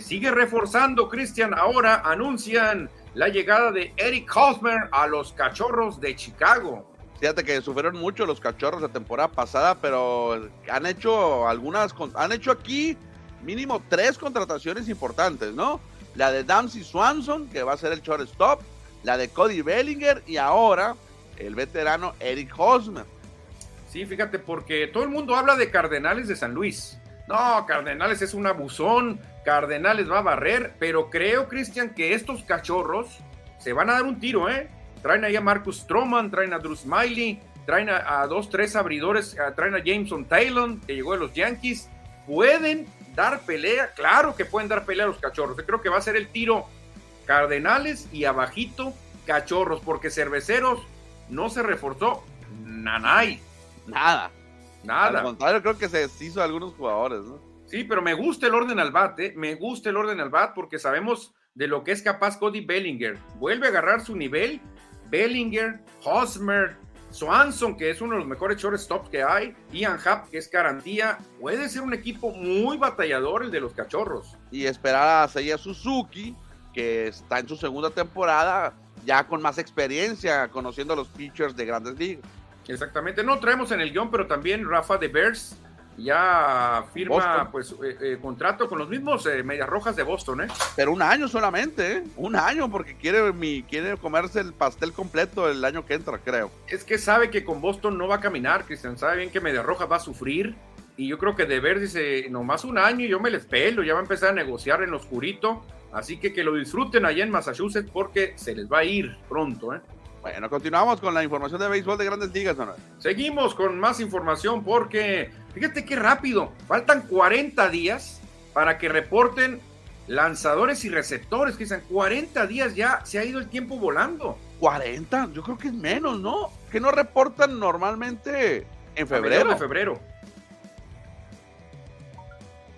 sigue reforzando, Cristian. Ahora anuncian la llegada de Eric Hosmer a los Cachorros de Chicago. Fíjate que sufrieron mucho los cachorros la temporada pasada, pero han hecho algunas, han hecho aquí mínimo tres contrataciones importantes, ¿no? La de Damsey Swanson, que va a ser el shortstop, la de Cody Bellinger y ahora el veterano Eric Hosmer. Sí, fíjate, porque todo el mundo habla de Cardenales de San Luis. No, Cardenales es un abusón, Cardenales va a barrer, pero creo, Cristian, que estos cachorros se van a dar un tiro, ¿eh? Traen ahí a Marcus Stroman, traen a Drew Smiley, traen a, dos, tres abridores, traen a Jameson Taylor, que llegó de los Yankees. Pueden dar pelea, claro que pueden dar pelea a los cachorros. Yo creo que va a ser el tiro Cardenales y abajito cachorros, porque cerveceros no se reforzó nanay. Nada. Nada. Al contrario, creo que se deshizo algunos jugadores, ¿no? Sí, pero me gusta el orden al bat, ¿eh? me gusta el orden al bat porque sabemos de lo que es capaz Cody Bellinger. Vuelve a agarrar su nivel Bellinger, Hosmer, Swanson, que es uno de los mejores shortstops que hay, Ian Happ, que es garantía. Puede ser un equipo muy batallador el de los cachorros. Y esperar a Seiya Suzuki, que está en su segunda temporada, ya con más experiencia, conociendo a los pitchers de grandes ligas. Exactamente, no traemos en el guion, pero también Rafa de Bears ya firma pues eh, eh, contrato con los mismos eh, Medias Rojas de Boston, ¿eh? Pero un año solamente, Un año porque quiere mi quiere comerse el pastel completo el año que entra, creo. Es que sabe que con Boston no va a caminar, Cristian, sabe bien que Medias Rojas va a sufrir y yo creo que de ver dice, nomás un año y yo me les pelo, ya va a empezar a negociar en lo oscurito, así que que lo disfruten allá en Massachusetts porque se les va a ir pronto, ¿eh? Bueno, continuamos con la información de béisbol de grandes ligas, ¿no? Seguimos con más información porque, fíjate qué rápido, faltan 40 días para que reporten lanzadores y receptores, que dicen 40 días ya se ha ido el tiempo volando. 40, yo creo que es menos, ¿no? Que no reportan normalmente en febrero. De febrero.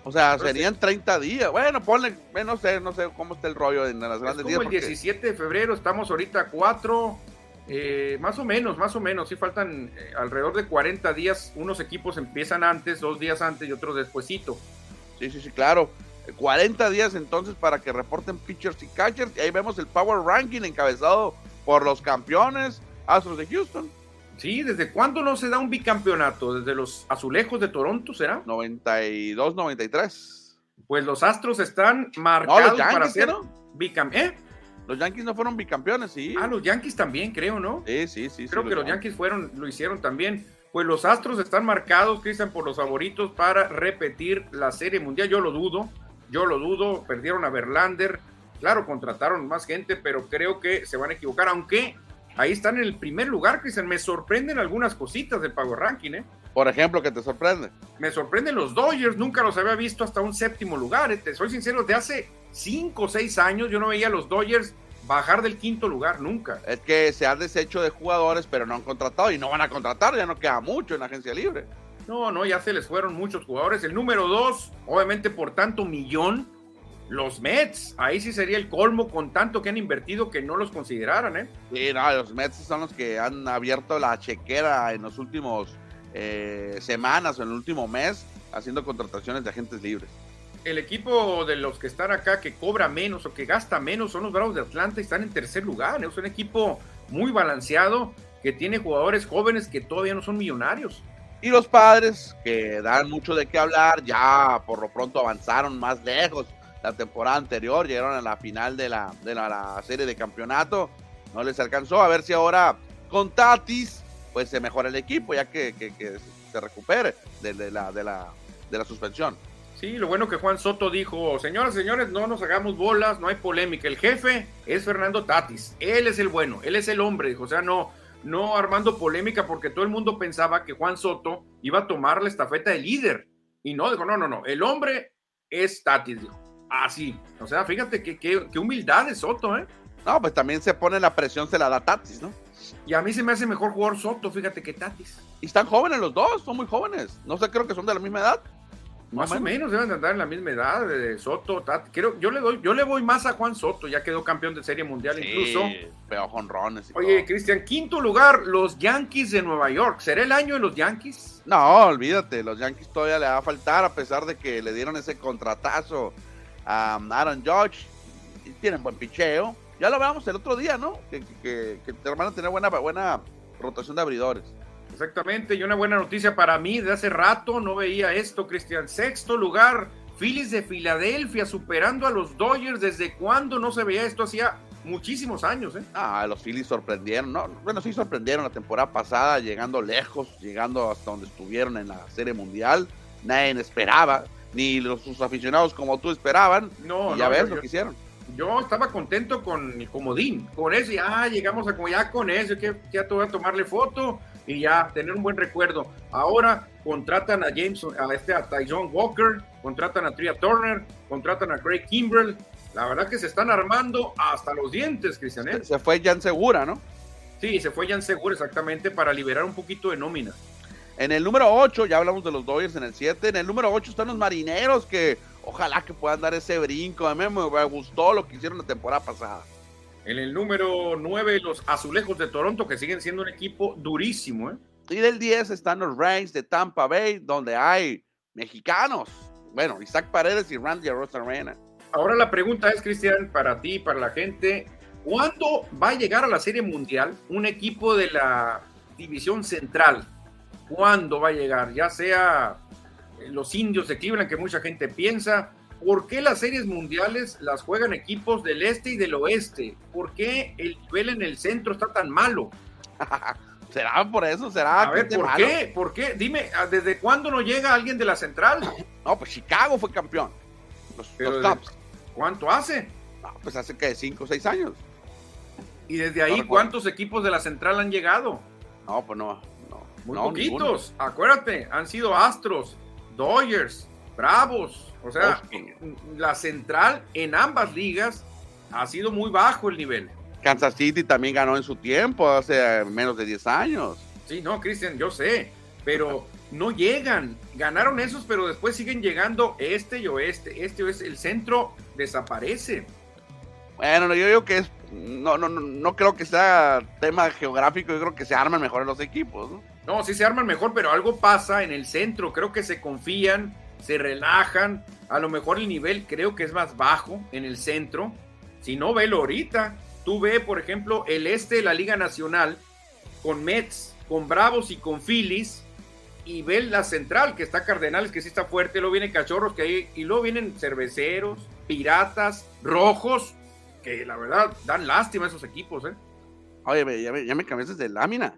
O sea, serían 30 días. Bueno, ponle, no sé, no sé cómo está el rollo en las grandes es como el 17 de febrero, estamos ahorita 4, eh, más o menos, más o menos, sí faltan eh, alrededor de 40 días. Unos equipos empiezan antes, dos días antes y otros despuesito. Sí, sí, sí, claro. 40 días entonces para que reporten pitchers y catchers. Y ahí vemos el Power Ranking encabezado por los campeones Astros de Houston. Sí, ¿desde cuándo no se da un bicampeonato? ¿Desde los azulejos de Toronto será? 92, 93. Pues los Astros están marcados para ser bicampeones. ¿Eh? Los Yankees no fueron bicampeones, sí. Ah, los Yankees también, creo, ¿no? Sí, sí, sí. Creo que los Yankees fueron, lo hicieron también. Pues los Astros están marcados, Cristian, por los favoritos para repetir la Serie Mundial. Yo lo dudo, yo lo dudo. Perdieron a Verlander. Claro, contrataron más gente, pero creo que se van a equivocar. Aunque ahí están en el primer lugar, Cristian. Me sorprenden algunas cositas del Power Ranking, ¿eh? Por ejemplo, ¿qué te sorprende? Me sorprenden los Dodgers. Nunca los había visto hasta un séptimo lugar. ¿eh? Te soy sincero, de hace cinco o seis años yo no veía a los Dodgers bajar del quinto lugar, nunca. Es que se han deshecho de jugadores, pero no han contratado y no van a contratar, ya no queda mucho en la agencia libre. No, no, ya se les fueron muchos jugadores. El número dos, obviamente por tanto millón, los Mets. Ahí sí sería el colmo con tanto que han invertido que no los consideraran, ¿eh? Sí, no, los Mets son los que han abierto la chequera en los últimos eh, semanas o en el último mes haciendo contrataciones de agentes libres el equipo de los que están acá que cobra menos o que gasta menos son los Bravos de Atlanta y están en tercer lugar. Es un equipo muy balanceado que tiene jugadores jóvenes que todavía no son millonarios. Y los padres, que dan mucho de qué hablar, ya por lo pronto avanzaron más lejos. La temporada anterior llegaron a la final de la, de la, serie de campeonato. No les alcanzó. A ver si ahora con Tatis, pues se mejora el equipo, ya que, se recupere de, la, de, la, de la suspensión. Sí, lo bueno que Juan Soto dijo, señoras señores, no nos hagamos bolas, no hay polémica. El jefe es Fernando Tatis, él es el bueno, él es el hombre, dijo, o sea, no, no armando polémica porque todo el mundo pensaba que Juan Soto iba a tomar la estafeta de líder. Y no, dijo, no, no, no, el hombre es Tatis, dijo. Ah, sí. O sea, fíjate que, qué humildad de Soto, ¿eh? No, pues también se pone la presión, se la da Tatis, ¿no? Y a mí se me hace mejor jugar Soto, fíjate, que Tatis. Y están jóvenes los dos, son muy jóvenes. No sé, creo que son de la misma edad. Más, o menos. deben de andar en la misma edad de Soto, Tatis. yo le doy, yo le voy más a Juan Soto, ya quedó campeón de Serie Mundial sí, incluso. Pero jonrones. Oye, Cristian, quinto lugar, los Yankees de Nueva York. ¿Será el año de los Yankees? No, olvídate, los Yankees todavía le va a faltar, a pesar de que le dieron ese contratazo a Aaron Judge. Y tienen buen picheo ya lo veamos el otro día, ¿no? Que, que, que, van a tener buena, buena rotación de abridores. Exactamente, y una buena noticia para mí, de hace rato no veía esto, Cristian. Sexto lugar, Phillies de Filadelfia superando a los Dodgers. ¿Desde cuándo no se veía esto? Hacía muchísimos años, ¿eh? Ah, los Phillies sorprendieron, ¿no? Bueno, sí sorprendieron la temporada pasada, llegando lejos, llegando hasta donde estuvieron en la Serie Mundial. Nadie esperaba, ni los, sus aficionados como tú esperaban. No, y ya ves lo que hicieron yo estaba contento con el comodín, con eso, y ah, llegamos a ya con eso, que ya te voy a tomarle foto y ya tener un buen recuerdo. Ahora contratan a James, a este, a Tyson Walker, contratan a Tria Turner, contratan a Craig Kimbrell. La verdad que se están armando hasta los dientes, Cristian. ¿eh? Se fue Jan Segura, ¿no? Sí, se fue Jan Segura exactamente para liberar un poquito de nómina. En el número 8, ya hablamos de los Dodgers en el 7, en el número 8 están los Marineros que Ojalá que puedan dar ese brinco. A mí me gustó lo que hicieron la temporada pasada. En el número 9, los Azulejos de Toronto, que siguen siendo un equipo durísimo. ¿eh? Y del 10 están los Rays de Tampa Bay, donde hay mexicanos. Bueno, Isaac Paredes y Randy Arena. Ahora la pregunta es, Cristian, para ti, para la gente, ¿cuándo va a llegar a la Serie Mundial un equipo de la División Central? ¿Cuándo va a llegar? Ya sea los indios de Cleveland, que mucha gente piensa. ¿Por qué las series mundiales las juegan equipos del este y del oeste? ¿Por qué el nivel en el centro está tan malo? *laughs* ¿Será por eso? ¿Será? A ver, ¿por qué? ¿Por qué? Dime, ¿desde cuándo no llega alguien de la central? *laughs* No, pues Chicago fue campeón. Los, Cubs. ¿Cuánto hace? No, pues hace que 5 o 6 años. ¿Y desde ahí cuántos equipos de la central han llegado? No, pues no. Muy poquitos. Acuérdate, han sido Astros, Dodgers, Bravos. O sea, la central en ambas ligas ha sido muy bajo el nivel. Kansas City también ganó en su tiempo, hace menos de 10 años. Sí, no, Cristian, yo sé, pero *laughs* no llegan. Ganaron esos, pero después siguen llegando este y oeste. Este oeste, el centro desaparece. Bueno, yo digo que es. No, no, no, no creo que sea tema geográfico, yo creo que se arman mejor los equipos, ¿no? No, sí se arman mejor, pero algo pasa en el centro. Creo que se confían, se relajan. A lo mejor el nivel creo que es más bajo en el centro. Si no, velo ahorita. Tú ve, por ejemplo, el este de la Liga Nacional con Mets, con Bravos y con Phillies. Y ve la central, que está Cardenales, que sí está fuerte. Luego vienen Cachorros, que hay, y luego vienen Cerveceros, Piratas, Rojos, que la verdad dan lástima a esos equipos. ¿eh? Oye, ya me, ya me cambiaste de lámina.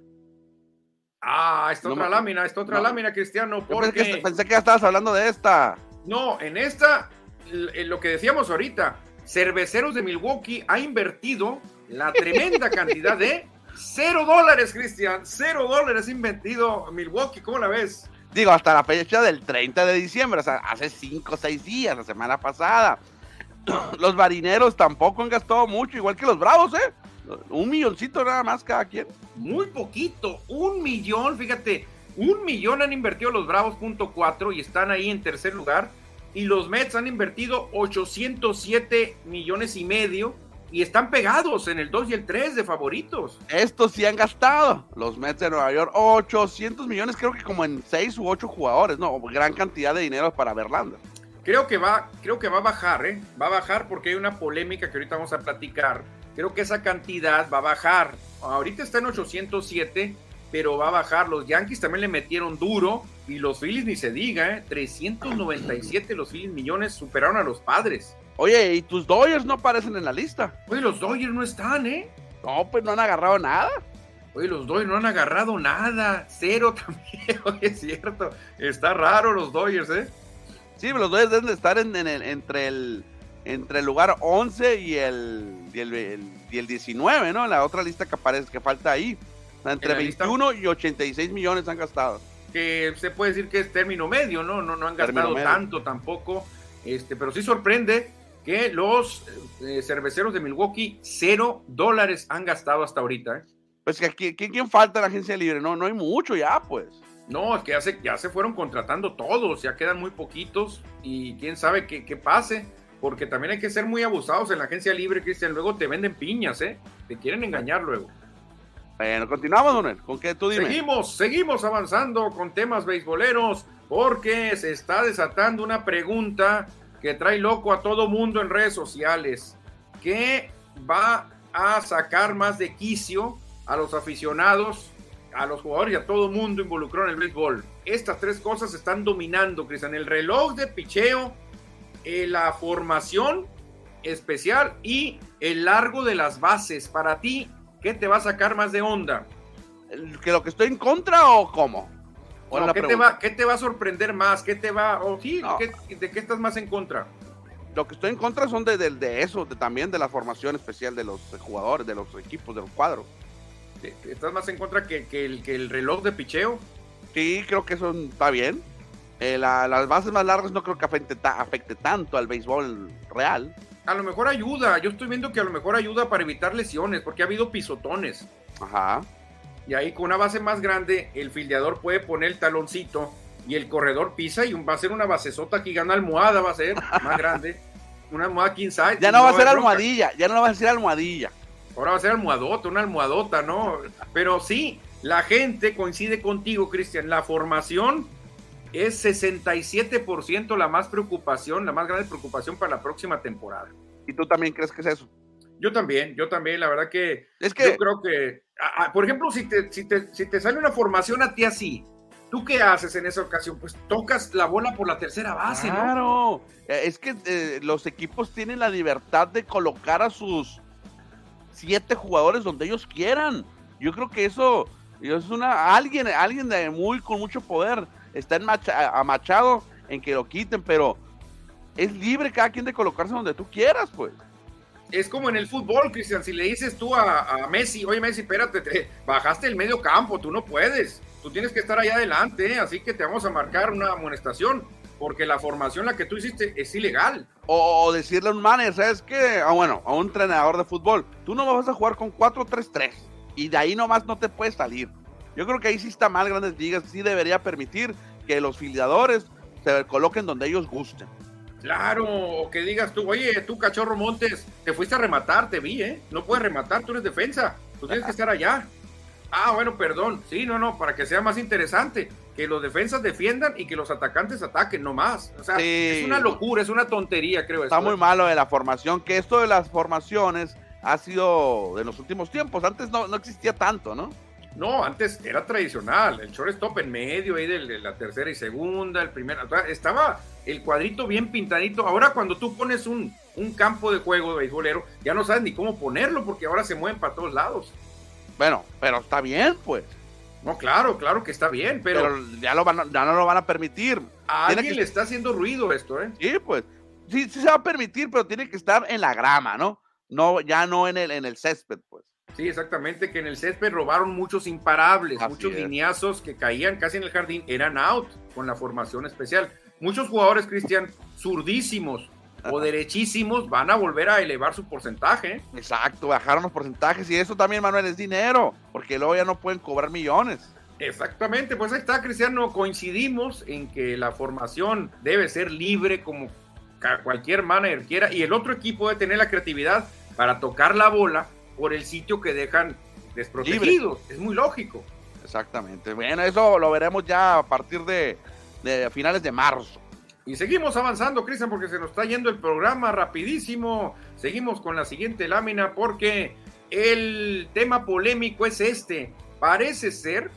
Ah, esta otra lámina, esta otra lámina, Cristiano. Porque... Pensé que, ya estabas hablando de esta. No, en esta, en lo que decíamos ahorita, Cerveceros de Milwaukee ha invertido la tremenda *laughs* cantidad de cero dólares, Cristian. Cero dólares invertido Milwaukee, ¿cómo la ves? Digo, hasta la fecha del 30 de diciembre, o sea, hace cinco o seis días, la semana pasada. *clears throat* Los marineros tampoco han gastado mucho, igual que los bravos, ¿eh? Un milloncito nada más cada quien. Muy poquito, un millón, fíjate, un millón han invertido los Bravos.4 y están ahí en tercer lugar. Y los Mets han invertido 807 millones y medio y están pegados en el 2 y el 3 de favoritos. Estos sí han gastado, los Mets de Nueva York, 800 millones, creo que como en 6 u 8 jugadores, no, gran cantidad de dinero para Verlander. Creo que va, creo que va a bajar, ¿eh? Va a bajar porque hay una polémica que ahorita vamos a platicar creo que esa cantidad va a bajar. Ahorita está en 807, pero va a bajar. Los Yankees también le metieron duro y los Phillies ni se diga, ¿eh? 397 los Phillies millones superaron a los padres. Oye, ¿y tus Dodgers no aparecen en la lista? Oye, los Dodgers no están, ¿eh? No, pues no han agarrado nada. Oye, los Dodgers no han agarrado nada. Cero *laughs* también. Oye, es cierto. Está raro los Dodgers, ¿eh? Sí, los Dodgers deben de estar en, entre el entre el lugar 11 y el, y el, 19, ¿no? La otra lista que aparece, que falta ahí. entre 21 y 86 millones han gastado. Que se puede decir que es término medio, ¿no? No, no han gastado tanto tampoco. Este, pero sí sorprende que los eh, cerveceros de Milwaukee cero dólares han gastado hasta ahorita. ¿eh? Pues que aquí, ¿quién falta en la agencia libre? No, no hay mucho ya, pues. No, es que ya se, ya se fueron contratando todos, ya quedan muy poquitos y quién sabe qué, qué pase, porque también hay que ser muy abusados en la agencia libre, Cristian. Luego te venden piñas, ¿eh? Te quieren engañar luego. Bueno, continuamos, Donel. ¿Con qué tú dime? Seguimos, seguimos avanzando con temas beisboleros, porque se está desatando una pregunta que trae loco a todo mundo en redes sociales. ¿Qué va a sacar más de quicio a los aficionados, a los jugadores y a todo mundo involucrado en el béisbol? Estas tres cosas están dominando, Cristian. El reloj de picheo, eh, la formación especial y el largo de las bases. Para ti, ¿qué te va a sacar más de onda? ¿Que lo que estoy en contra o cómo? ¿qué, te va, ¿qué, te va, a sorprender más? ¿Qué te va, o sí, ¿de qué estás más en contra? Lo que estoy en contra son de, de, eso, de, también de la formación especial de los jugadores, de los equipos, de los cuadros. ¿Estás más en contra que, que, el, que el reloj de picheo? Sí, creo que eso está bien. Eh, las bases más largas no creo que afecte, afecte tanto al béisbol real. A lo mejor ayuda, yo estoy viendo que a lo mejor ayuda para evitar lesiones, porque ha habido pisotones. Ajá. Y ahí con una base más grande, el fildeador puede poner el taloncito y el corredor pisa y va a ser una basesota aquí, gana almohada, va a ser más grande. *laughs* Una almohada king size. Ya no, va a ser almohadilla, ya no va a ser almohadilla. Ahora va a ser almohadota, una almohadota, ¿no? Pero sí, la gente coincide contigo, Cristian. La formación es 67% la más preocupación, la más grande preocupación para la próxima temporada. ¿Y tú también crees que es eso? Yo también, yo también, la verdad que, es que yo creo que, por ejemplo, si te, si, te, si te sale una formación a ti así, ¿tú qué haces en esa ocasión? Pues tocas la bola por la tercera base, claro. Eh, es que eh, los equipos tienen la libertad de colocar a sus siete jugadores donde ellos quieran. Yo creo que eso, es una alguien, alguien de muy con mucho poder está amachado en que lo quiten, pero es libre cada quien de colocarse donde tú quieras, pues es como en el fútbol, Cristian, si le dices tú a, Messi, oye Messi, espérate, te bajaste el medio campo, tú no puedes, tú tienes que estar allá adelante, así que te vamos a marcar una amonestación, porque la formación la que tú hiciste es ilegal. O, decirle a un manager, ¿sabes qué? Ah, bueno, a un entrenador de fútbol, tú no vas a jugar con 4-3-3 y de ahí nomás no te puedes salir. Yo creo que ahí sí está mal Grandes Ligas, sí debería permitir que los filiadores se coloquen donde ellos gusten. Claro, o que digas tú, oye, tú cachorro Montes, te fuiste a rematar, te vi, ¿eh? No puedes rematar, tú eres defensa, tú tienes que estar allá. Ah, bueno, perdón. Sí, no, no, para que sea más interesante, que los defensas defiendan y que los atacantes ataquen, no más. O sea, es una locura, es una tontería, creo. Está muy malo de la formación, que esto de las formaciones ha sido de los últimos tiempos. Antes no, no existía tanto, ¿no? No, antes era tradicional, el shortstop en medio, ahí de, la tercera y segunda, el primer, estaba el cuadrito bien pintadito. Ahora cuando tú pones un, un campo de juego de beisbolero, ya no sabes ni cómo ponerlo porque ahora se mueven para todos lados. Bueno, pero está bien, pues. No, claro, claro que está bien, pero, ya, lo van, ya no lo van a permitir. A alguien le está haciendo ruido esto, ¿eh? Sí, pues. Sí, sí se va a permitir, pero tiene que estar en la grama, ¿no? No, ya no en el, en el césped, pues. Sí, exactamente, que en el césped robaron muchos imparables, muchos lineazos que caían casi en el jardín, eran out con la formación especial. Muchos jugadores, Cristian, zurdísimos o derechísimos van a volver a elevar su porcentaje. Exacto, bajaron los porcentajes y eso también, Manuel, es dinero, porque luego ya no pueden cobrar millones. Exactamente, pues ahí está, Cristiano, coincidimos en que la formación debe ser libre como cualquier manager quiera y el otro equipo debe tener la creatividad para tocar la bola por el sitio que dejan desprotegidos. Es muy lógico. Exactamente. Bueno, eso lo veremos ya a partir de, finales de marzo. Y seguimos avanzando, Cristian, porque se nos está yendo el programa rapidísimo. Seguimos con la siguiente lámina porque el tema polémico es este. Parece ser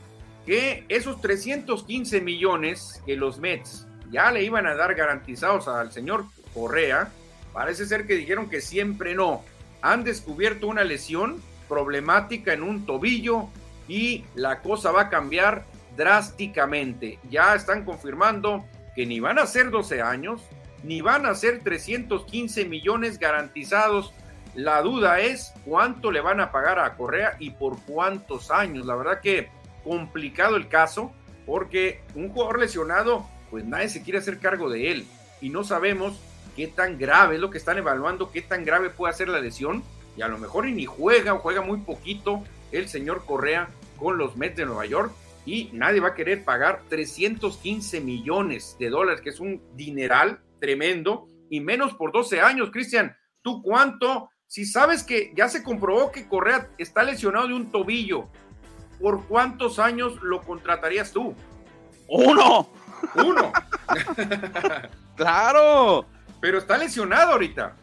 que esos 315 millones que los Mets ya le iban a dar garantizados al señor Correa, parece ser que dijeron que siempre no han descubierto una lesión problemática en un tobillo y la cosa va a cambiar drásticamente. Ya están confirmando que ni van a ser 12 años, ni van a ser 315 millones garantizados. La duda es cuánto le van a pagar a Correa y por cuántos años. La verdad que complicado el caso porque un jugador lesionado, pues nadie se quiere hacer cargo de él. Y no sabemos qué tan grave es lo que están evaluando, qué tan grave puede ser la lesión. Y a lo mejor ni juega o juega muy poquito el señor Correa con los Mets de Nueva York. Y nadie va a querer pagar 315 millones de dólares, que es un dineral tremendo, y menos por 12 años. Cristian, ¿tú cuánto? Si sabes que ya se comprobó que Correa está lesionado de un tobillo, ¿por cuántos años lo contratarías tú? Uno. Uno. *laughs* claro. Pero está lesionado ahorita.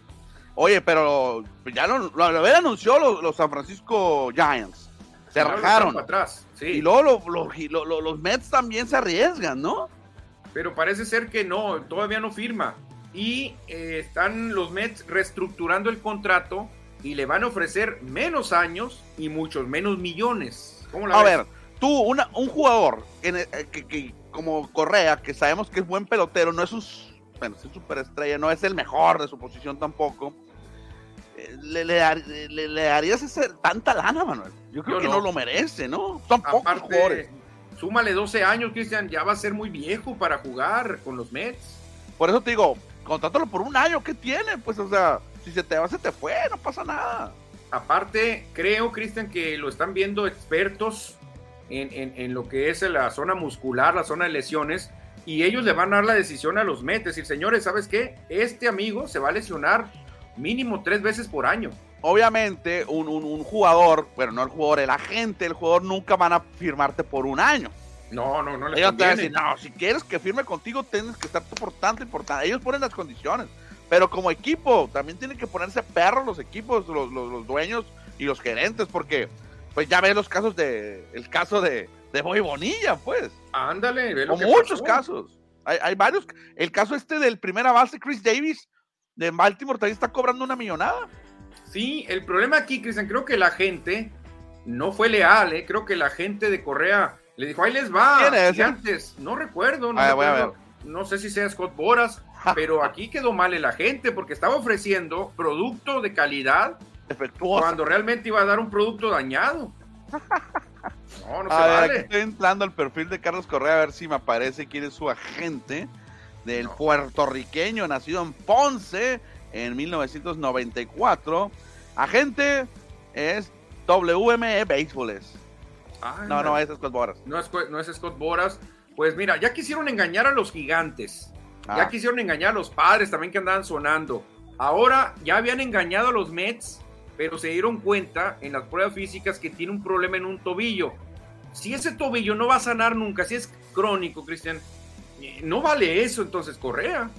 Oye, pero ya lo, lo, lo anunció los, los, San Francisco Giants. Se rajaron. Atrás, sí. Y luego lo, los Mets también se arriesgan, ¿no? Pero parece ser que no, todavía no firma. Y eh, están los Mets reestructurando el contrato y le van a ofrecer menos años y muchos menos millones. ¿Cómo la a ver, tú, una, un jugador en, eh, que, que, como Correa, que sabemos que es buen pelotero, no es un bueno, es superestrella, no es el mejor de su posición tampoco. Eh, le, le, le, harías ese, tanta lana, Manuel. Yo creo que no. lo merece, ¿no? Pocos jugadores. Súmale 12 años, Cristian, ya va a ser muy viejo para jugar con los Mets. Por eso te digo, contrátalo por un año, ¿qué tiene? Pues, o sea, si se te va, se te fue, no pasa nada. Aparte, creo, Cristian, que lo están viendo expertos en, en, en, lo que es la zona muscular, la zona de lesiones, y ellos le van a dar la decisión a los Mets. Decir, señores, ¿sabes qué? Este amigo se va a lesionar mínimo tres veces por año. Obviamente, un, un, jugador, bueno, no el jugador, el agente, el jugador nunca van a firmarte por un año. No, no, no le Ellos te van a decir, no, si quieres que firme contigo, tienes que estar por tanto importante. Ellos ponen las condiciones. Pero como equipo, también tienen que ponerse perros los equipos, los, los, los dueños y los gerentes, porque pues ya ves los casos de, el caso de, de Boy Bonilla, pues. Ándale, ve lo muchos casos. Hay, hay, varios. El caso este del primera base, Chris Davis, de Baltimore, también está cobrando una millonada. Sí, el problema aquí, Cristian, creo que la gente no fue leal, ¿eh? Creo que la gente de Correa le dijo, ahí les va. ¿Quién es? Antes, no recuerdo, no, recuerdo. no sé si sea Scott Boras, pero aquí quedó mal la gente porque estaba ofreciendo producto de calidad Efectuoso. cuando realmente iba a dar un producto dañado. *laughs* No, no se a vale. estoy entrando al perfil de Carlos Correa a ver si me aparece quién es su agente del puertorriqueño nacido en Ponce en 1994. Agente es WME Baseballs. no, no, es Scott Boras. No es, no es Scott Boras. Pues mira, ya quisieron engañar a los gigantes. Ya ah. quisieron engañar a los padres también que andaban sonando. Ahora ya habían engañado a los Mets pero se dieron cuenta en las pruebas físicas que tiene un problema en un tobillo. Si ese tobillo no va a sanar nunca, si es crónico, Cristian, no vale eso entonces Correa.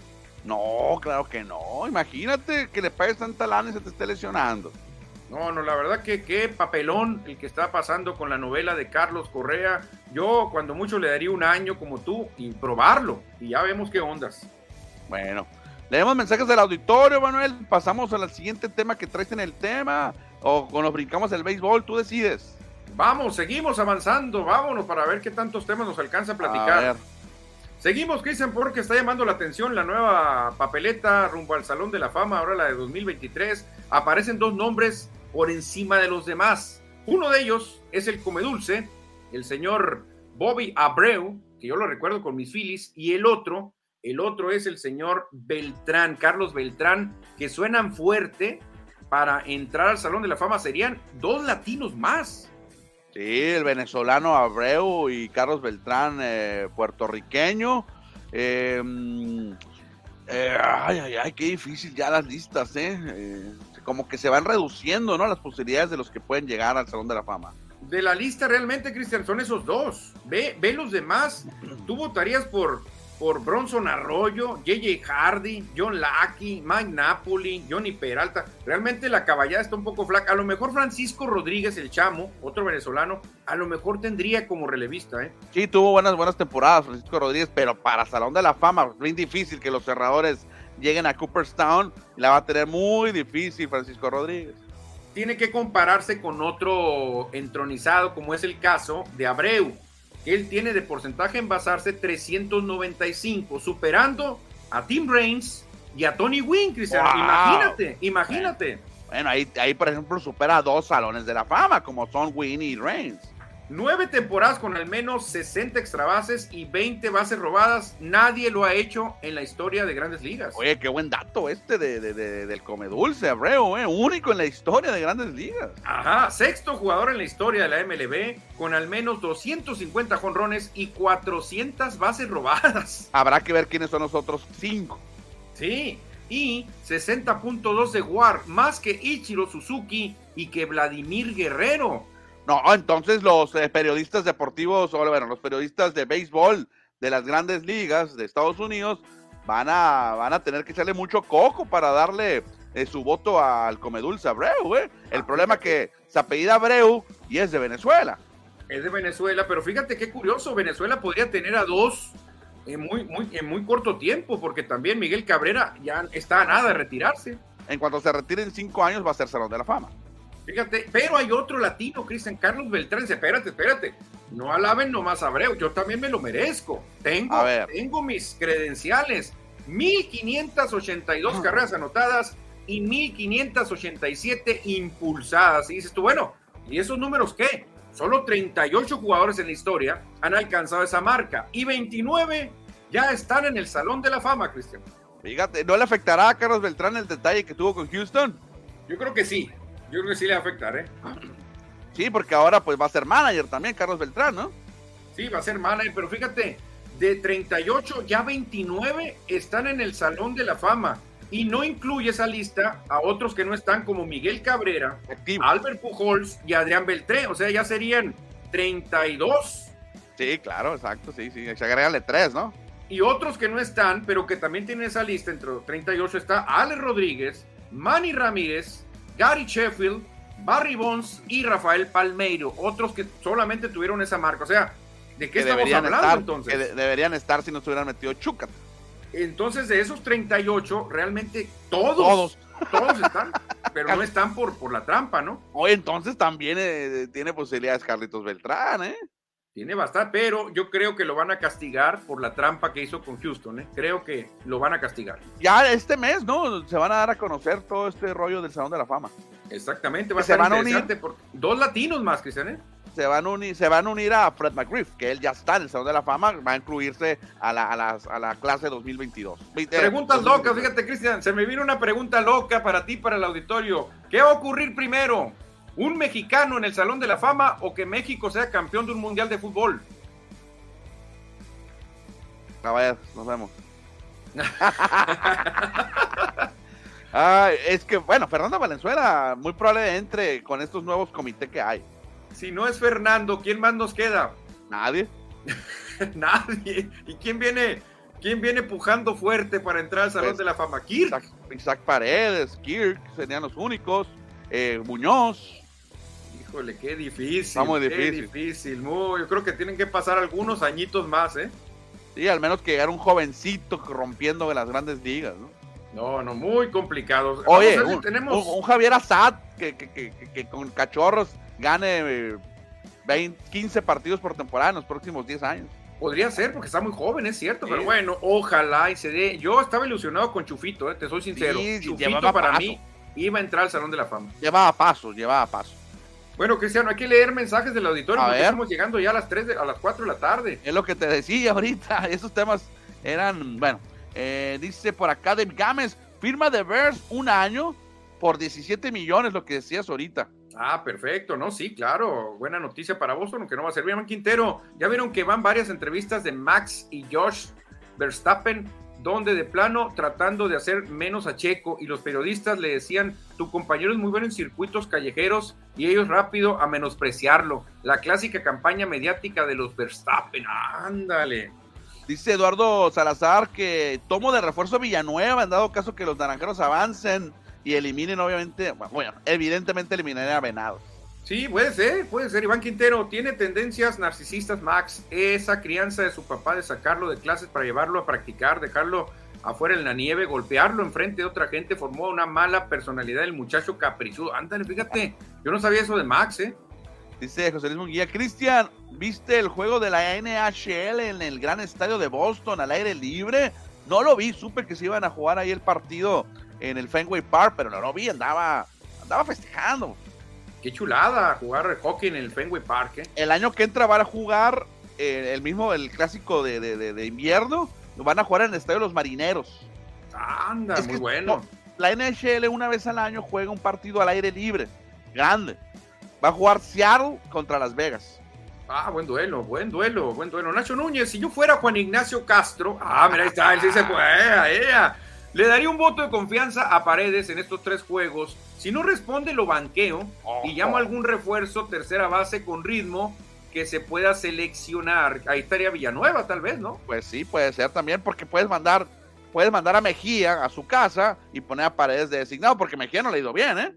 No, claro que no. Imagínate que le pagues tanta lana y se te esté lesionando. No, no, la verdad que qué papelón el que está pasando con la novela de Carlos Correa. Yo cuando mucho le daría un año como tú y probarlo y ya vemos qué ondas. Bueno, Leemos mensajes del auditorio, Manuel. Pasamos al siguiente tema que traes en el tema. O nos brincamos el béisbol, tú decides. Vamos, seguimos avanzando. Vámonos para ver qué tantos temas nos alcanza a platicar. Seguimos, Cristian, porque está llamando la atención la nueva papeleta rumbo al Salón de la Fama, ahora la de 2023. Aparecen dos nombres por encima de los demás. Uno de ellos es el Come Dulce, el señor Bobby Abreu, que yo lo recuerdo con mis Phillies, y el otro el otro es el señor Beltrán, Carlos Beltrán, que suenan fuerte para entrar al Salón de la Fama. Serían dos latinos más. Sí, el venezolano Abreu y Carlos Beltrán, eh, puertorriqueño. Em, eh, ay, ay, ay, qué difícil ya las listas, ¿eh? ¿eh? Como que se van reduciendo, ¿no? Las posibilidades de los que pueden llegar al Salón de la Fama. De la lista realmente, Cristian, son esos dos. Ve, ve los demás. Tú votarías por por Bronson Arroyo, JJ Hardy, John Lackey, Mike Napoli, Johnny Peralta. Realmente la caballada está un poco flaca. A lo mejor Francisco Rodríguez, el chamo, otro venezolano, a lo mejor tendría como relevista, ¿eh? Sí, tuvo buenas, buenas temporadas Francisco Rodríguez, pero para Salón de la Fama, bien difícil que los cerradores lleguen a Cooperstown. La va a tener muy difícil Francisco Rodríguez. Tiene que compararse con otro entronizado, como es el caso de Abreu él tiene de porcentaje en basarse 395, superando a Tim Raines y a Tony Wynn, Cristiano. Imagínate, imagínate. Bueno, ahí, ahí, por ejemplo, supera a dos salones de la fama, como son Wynn y Reigns. Nueve temporadas con al menos 60 extra bases y 20 bases robadas. Nadie lo ha hecho en la historia de grandes ligas. Oye, qué buen dato este de, del Comedulce, Abreu, ¿eh? único en la historia de grandes ligas. Ajá, sexto jugador en la historia de la MLB con al menos 250 jonrones y 400 bases robadas. *laughs* Habrá que ver quiénes son los otros cinco. Sí, y 60.2 de WAR, más que Ichiro Suzuki y que Vladimir Guerrero. No, entonces los eh, periodistas deportivos, o bueno, los periodistas de béisbol de las grandes ligas de Estados Unidos van a, van a tener que echarle mucho coco para darle eh, su voto al Comedulce Abreu, ¿eh? El ah, problema es que se apellida Abreu y es de Venezuela. Es de Venezuela, pero fíjate qué curioso, Venezuela podría tener a dos en muy, muy, en muy corto tiempo, porque también Miguel Cabrera ya está a nada de retirarse. En cuanto se retire en cinco años va a ser Salón de la Fama. Fíjate, pero hay otro latino, Cristian Carlos Beltrán. Espérate, espérate. No alaben nomás a Abreu, yo también me lo merezco. Tengo, tengo mis credenciales. 1582 carreras anotadas y 1587 impulsadas. Y dices tú, bueno, ¿y esos números qué? Solo 38 jugadores en la historia han alcanzado esa marca y 29 ya están en el Salón de la Fama, Cristian. Fíjate, ¿no le afectará a Carlos Beltrán el detalle que tuvo con Houston? Yo creo que sí. Yo creo que sí le va a afectar, ¿eh? Sí, porque ahora pues va a ser manager también, Carlos Beltrán, ¿no? Sí, va a ser manager, pero fíjate, de 38, ya 29 están en el Salón de la Fama. Y no incluye esa lista a otros que no están como Miguel Cabrera, Albert Pujols y Adrián Beltré. O sea, ya serían 32. Sí, claro, exacto, sí, sí. Se agrégale tres, ¿no? Y otros que no están, pero que también tienen esa lista, entre los 38 está Alex Rodríguez, Manny Ramírez, Gary Sheffield, Barry Bonds y Rafael Palmeiro, otros que solamente tuvieron esa marca. O sea, ¿de qué estamos hablando entonces? Que deberían estar si no se hubieran metido Chucat. Entonces, de esos 38, realmente todos, *laughs* todos, están, pero no están por, por la trampa, ¿no? O entonces también eh, tiene posibilidades Carlitos Beltrán, ¿eh? Tiene bastante, pero yo creo que lo van a castigar por la trampa que hizo con Houston. ¿eh? Creo que lo van a castigar. Ya este mes, ¿no? Se van a dar a conocer todo este rollo del Salón de la Fama. Exactamente, va a ser interesante. Por... Dos latinos más, Cristian. ¿eh? Se van, a unir, se van a unir a Fred McGriff, que él ya está en el Salón de la Fama, va a incluirse a la, a la clase 2022. Preguntas locas, fíjate, Cristian, se me vino una pregunta loca para ti, para el auditorio. ¿Qué va a ocurrir primero? Un mexicano en el Salón de la Fama o que México sea campeón de un mundial de fútbol. A ver, nos vemos. *laughs* es que, bueno, Fernando Valenzuela muy probable entre con estos nuevos comités que hay. Si no es Fernando, ¿quién más nos queda? Nadie. *laughs* Nadie. ¿Y quién viene, quién viene pujando fuerte para entrar al Salón pues, de la Fama? Kirk. Isaac, Paredes, Kirk, serían los únicos. Eh, Muñoz. Híjole, qué difícil. muy difícil. difícil. yo creo que tienen que pasar algunos añitos más, ¿eh? Sí, al menos que llegar un jovencito rompiendo las grandes ligas, ¿no? No, no, muy complicado. Oye, un, tenemos... un, Javier Assad que, con cachorros gane 20, eh, 15 partidos por temporada en los próximos 10 años. Podría ser, porque está muy joven, es cierto, pero bueno, ojalá y se dé. Yo estaba ilusionado con Chufito, ¿eh? te soy sincero. Chufito para mí iba a entrar al Salón de la Fama. Llevaba pasos, llevaba pasos. Bueno, Cristiano, hay que leer mensajes del auditorio porque estamos llegando ya a las 3 a las 4 de la tarde. Es lo que te decía *laughs* ahorita, esos temas eran, bueno, eh, dice por acá de Gámez, firma de Verse un año por 17 millones, lo que decías ahorita. Ah, perfecto, ¿no? Sí, claro, buena noticia para vos, aunque no va a servir. Quintero, ya vieron que van varias entrevistas de Max y Josh Verstappen donde de plano tratando de hacer menos a Checo y los periodistas le decían, tu compañero es muy bueno en circuitos callejeros y ellos rápido a menospreciarlo. La clásica campaña mediática de los Verstappen, ándale. Dice Eduardo Salazar que tomo de refuerzo Villanueva en dado caso que los naranjeros avancen y eliminen obviamente, bueno, evidentemente eliminarían a Venados. Sí, puede ser, puede ser. Iván Quintero tiene tendencias narcisistas, Max. Esa crianza de su papá de sacarlo de clases para llevarlo a practicar, dejarlo afuera en la nieve, golpearlo enfrente de otra gente, formó una mala personalidad del muchacho caprichudo. Ándale, fíjate, yo no sabía eso de Max, ¿eh? Dice José Luis Munguía, Cristian, ¿viste el juego de la NHL en el gran estadio de Boston al aire libre? No lo vi, supe que se iban a jugar ahí el partido en el Fenway Park, pero no lo vi, andaba, andaba festejando Qué chulada jugar hockey en el Fenway Park. ¿eh? El año que entra van a jugar eh, el mismo, el clásico de, de, de, invierno, lo van a jugar en el Estadio de los Marineros. Anda, muy bueno. la NHL una vez al año juega un partido al aire libre, grande. Va a jugar Seattle contra Las Vegas. Ah, buen duelo, buen duelo, buen duelo. Nacho Núñez, si yo fuera Juan Ignacio Castro, ah, mira, ahí está, él sí se puede, ella. Le daría un voto de confianza a Paredes en estos tres juegos. Si no responde, lo banqueo y llamo a algún refuerzo, tercera base con ritmo que se pueda seleccionar. Ahí estaría Villanueva, tal vez, ¿no? Pues sí, puede ser también, porque puedes mandar, puedes mandar a Mejía a su casa y poner a Paredes de designado, porque Mejía no le ha ido bien, ¿eh?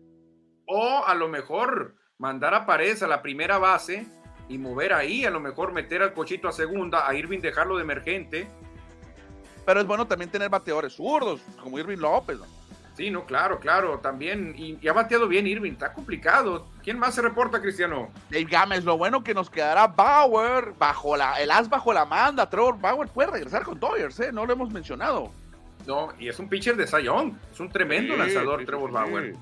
O a lo mejor mandar a Paredes a la primera base y mover ahí, a lo mejor meter al cochito a segunda, a Irving dejarlo de emergente pero es bueno también tener bateadores zurdos, como Irving López. Sí, no, claro, claro, también. Y, ha bateado bien Irving, está complicado. ¿Quién más se reporta, Cristiano? Dave Gámez, lo bueno que nos quedará Bauer bajo la, el as bajo la manda. Trevor Bauer puede regresar con Dodgers, ¿eh? No lo hemos mencionado. No, y es un pitcher de Sayón, es un tremendo lanzador, Trevor Bauer.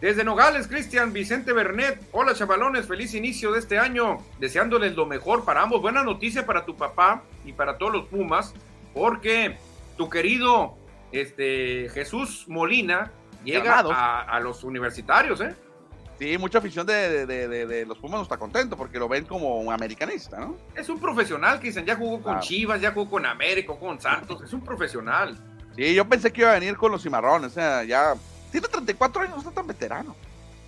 Desde Nogales, Cristian Vicente Bernet. Hola, chavalones, feliz inicio de este año. Deseándoles lo mejor para ambos. Buena noticia para tu papá y para todos los Pumas, porque tu querido este, Jesús Molina llega a, los universitarios, ¿eh? Sí, mucha afición de, los Pumas no está contento porque lo ven como un americanista, ¿no? Es un profesional, dicen, ya jugó con Chivas, ya jugó con América, con Santos, es un profesional. Sí, yo pensé que iba a venir con los cimarrones, o sea, ya tiene 34 años, no está tan veterano.